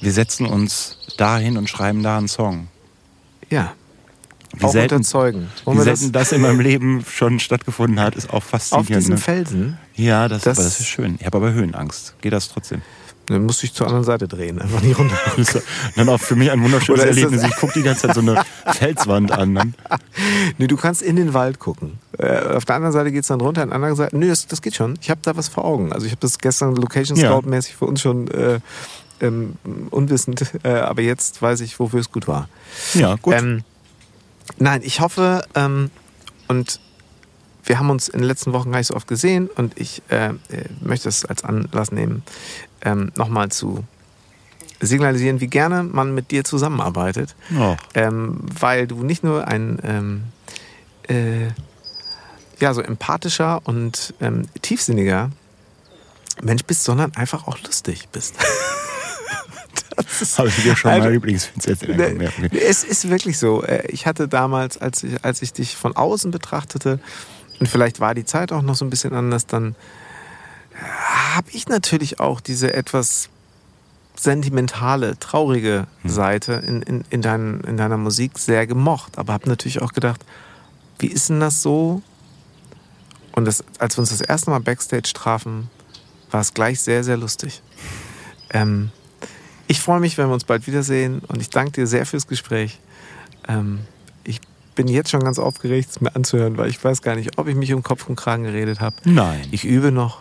Wir setzen uns dahin und schreiben da einen Song. Ja. Wie auch selten, unter Zeugen. wie Wollen wir selten das? in meinem Leben schon stattgefunden hat, ist auch auf faszinierend. diesem Ne? Felsen? Ja, das, Das- aber das ist schön. Ich habe aber Höhenangst. Geht das trotzdem? Dann musst du dich zur anderen Seite drehen, einfach nicht runter. Das dann auch für mich ein wunderschönes Erlebnis. das- Ich gucke die ganze Zeit so eine Felswand an. Dann. Nee, du kannst in den Wald gucken. Äh, auf der anderen Seite geht es dann runter, an der anderen Seite. Nö, das, das geht schon. Ich habe da was vor Augen. Also ich habe das gestern Location. Scout-mäßig für uns schon äh, ähm, unwissend, äh, aber jetzt weiß ich, wofür es gut war. Ja, gut. Ähm, nein, ich hoffe, ähm, und wir haben uns in den letzten Wochen gar nicht so oft gesehen und ich äh, äh, möchte es als Anlass nehmen, ähm, nochmal zu signalisieren, wie gerne man mit dir zusammenarbeitet oh. ähm, weil du nicht nur ein ähm, äh, ja, so empathischer und ähm, tiefsinniger Mensch bist, sondern einfach auch lustig bist. Habe ich dir schon Also, mal Lieblingswitz? Ne, okay. Es ist wirklich so. Äh, Ich hatte damals, als ich, als ich dich von außen betrachtete, und vielleicht war die Zeit auch noch so ein bisschen anders, dann habe ich natürlich auch diese etwas sentimentale, traurige Hm. Seite in, in, in, dein, in deiner Musik sehr gemocht. Aber habe natürlich auch gedacht, wie ist denn das so? Und das, als wir uns das erste Mal Backstage trafen, war es gleich sehr, sehr lustig. Ähm, ich freue mich, wenn wir uns bald wiedersehen und ich danke dir sehr fürs Gespräch. Ähm, ich bin jetzt schon ganz aufgeregt, es mir anzuhören, weil ich weiß gar nicht, ob ich mich um Kopf und Kragen geredet habe. Nein. Ich übe noch.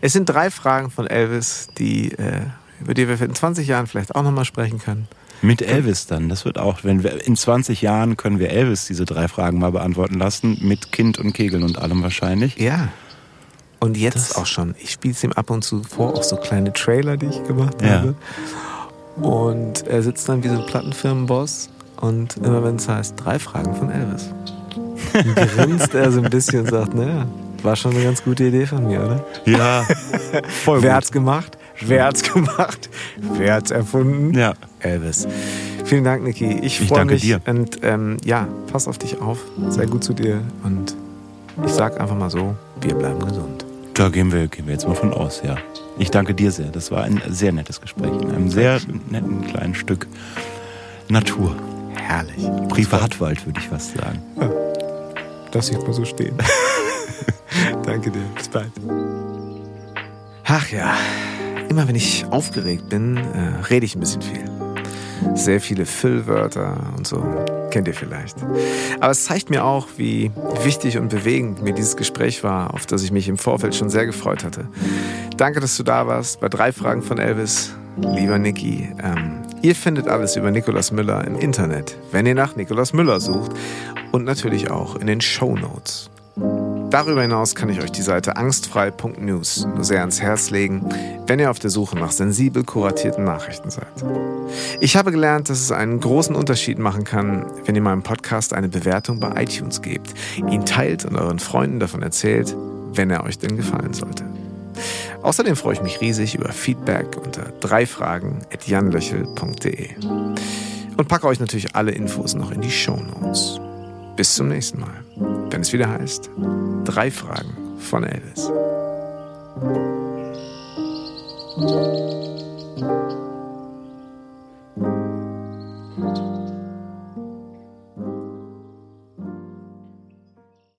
Es sind drei Fragen von Elvis, die, äh, über die wir in 20 Jahren vielleicht auch nochmal sprechen können. Mit Elvis dann. Das wird auch, wenn wir in 20 Jahren können wir Elvis diese drei Fragen mal beantworten lassen. Mit Kind und Kegeln und allem wahrscheinlich. Ja. Und jetzt Das- auch schon. Ich spiele es ihm ab und zu vor, auch so kleine Trailer, die ich gemacht Ja. habe. Und er sitzt dann wie so ein Plattenfirmenboss und immer wenn es heißt, drei Fragen von Elvis, grinst er so ein bisschen und sagt, naja, war schon eine ganz gute Idee von mir, oder? Ja, voll Wer gut. hat's gemacht? Wer hat's gemacht? Wer hat's erfunden? Ja. Elvis. Vielen Dank, Niki. Ich, Ich freue mich. dir. Und ähm, ja, pass auf dich auf. Sei gut zu dir. Und ich sag einfach mal so, wir bleiben gesund. Da gehen wir, gehen wir jetzt mal von aus, ja. Ich danke dir sehr. Das war ein sehr nettes Gespräch in einem sehr netten kleinen Stück Natur. Herrlich. Privatwald, würde ich fast sagen. Lass ich mal so stehen. Danke dir. Bis bald. Ach ja, immer wenn ich aufgeregt bin, äh, rede ich ein bisschen viel. Sehr viele Füllwörter und so. Kennt ihr vielleicht. Aber es zeigt mir auch, wie wichtig und bewegend mir dieses Gespräch war, auf das ich mich im Vorfeld schon sehr gefreut hatte. Danke, dass du da warst bei drei Fragen von Elvis. Lieber Niki, ähm, ihr findet alles über Nikolaus Müller im Internet, wenn ihr nach Nikolaus Müller sucht und natürlich auch in den Show Notes. Darüber hinaus kann ich euch die Seite angstfrei.news nur sehr ans Herz legen, wenn ihr auf der Suche nach sensibel kuratierten Nachrichten seid. Ich habe gelernt, dass es einen großen Unterschied machen kann, wenn ihr meinem Podcast eine Bewertung bei iTunes gebt, ihn teilt und euren Freunden davon erzählt, wenn er euch denn gefallen sollte. Außerdem freue ich mich riesig über Feedback unter dreifragen.janlöchel.de und packe euch natürlich alle Infos noch in die Show Notes. Bis zum nächsten Mal, wenn es wieder heißt Drei Fragen von Elvis.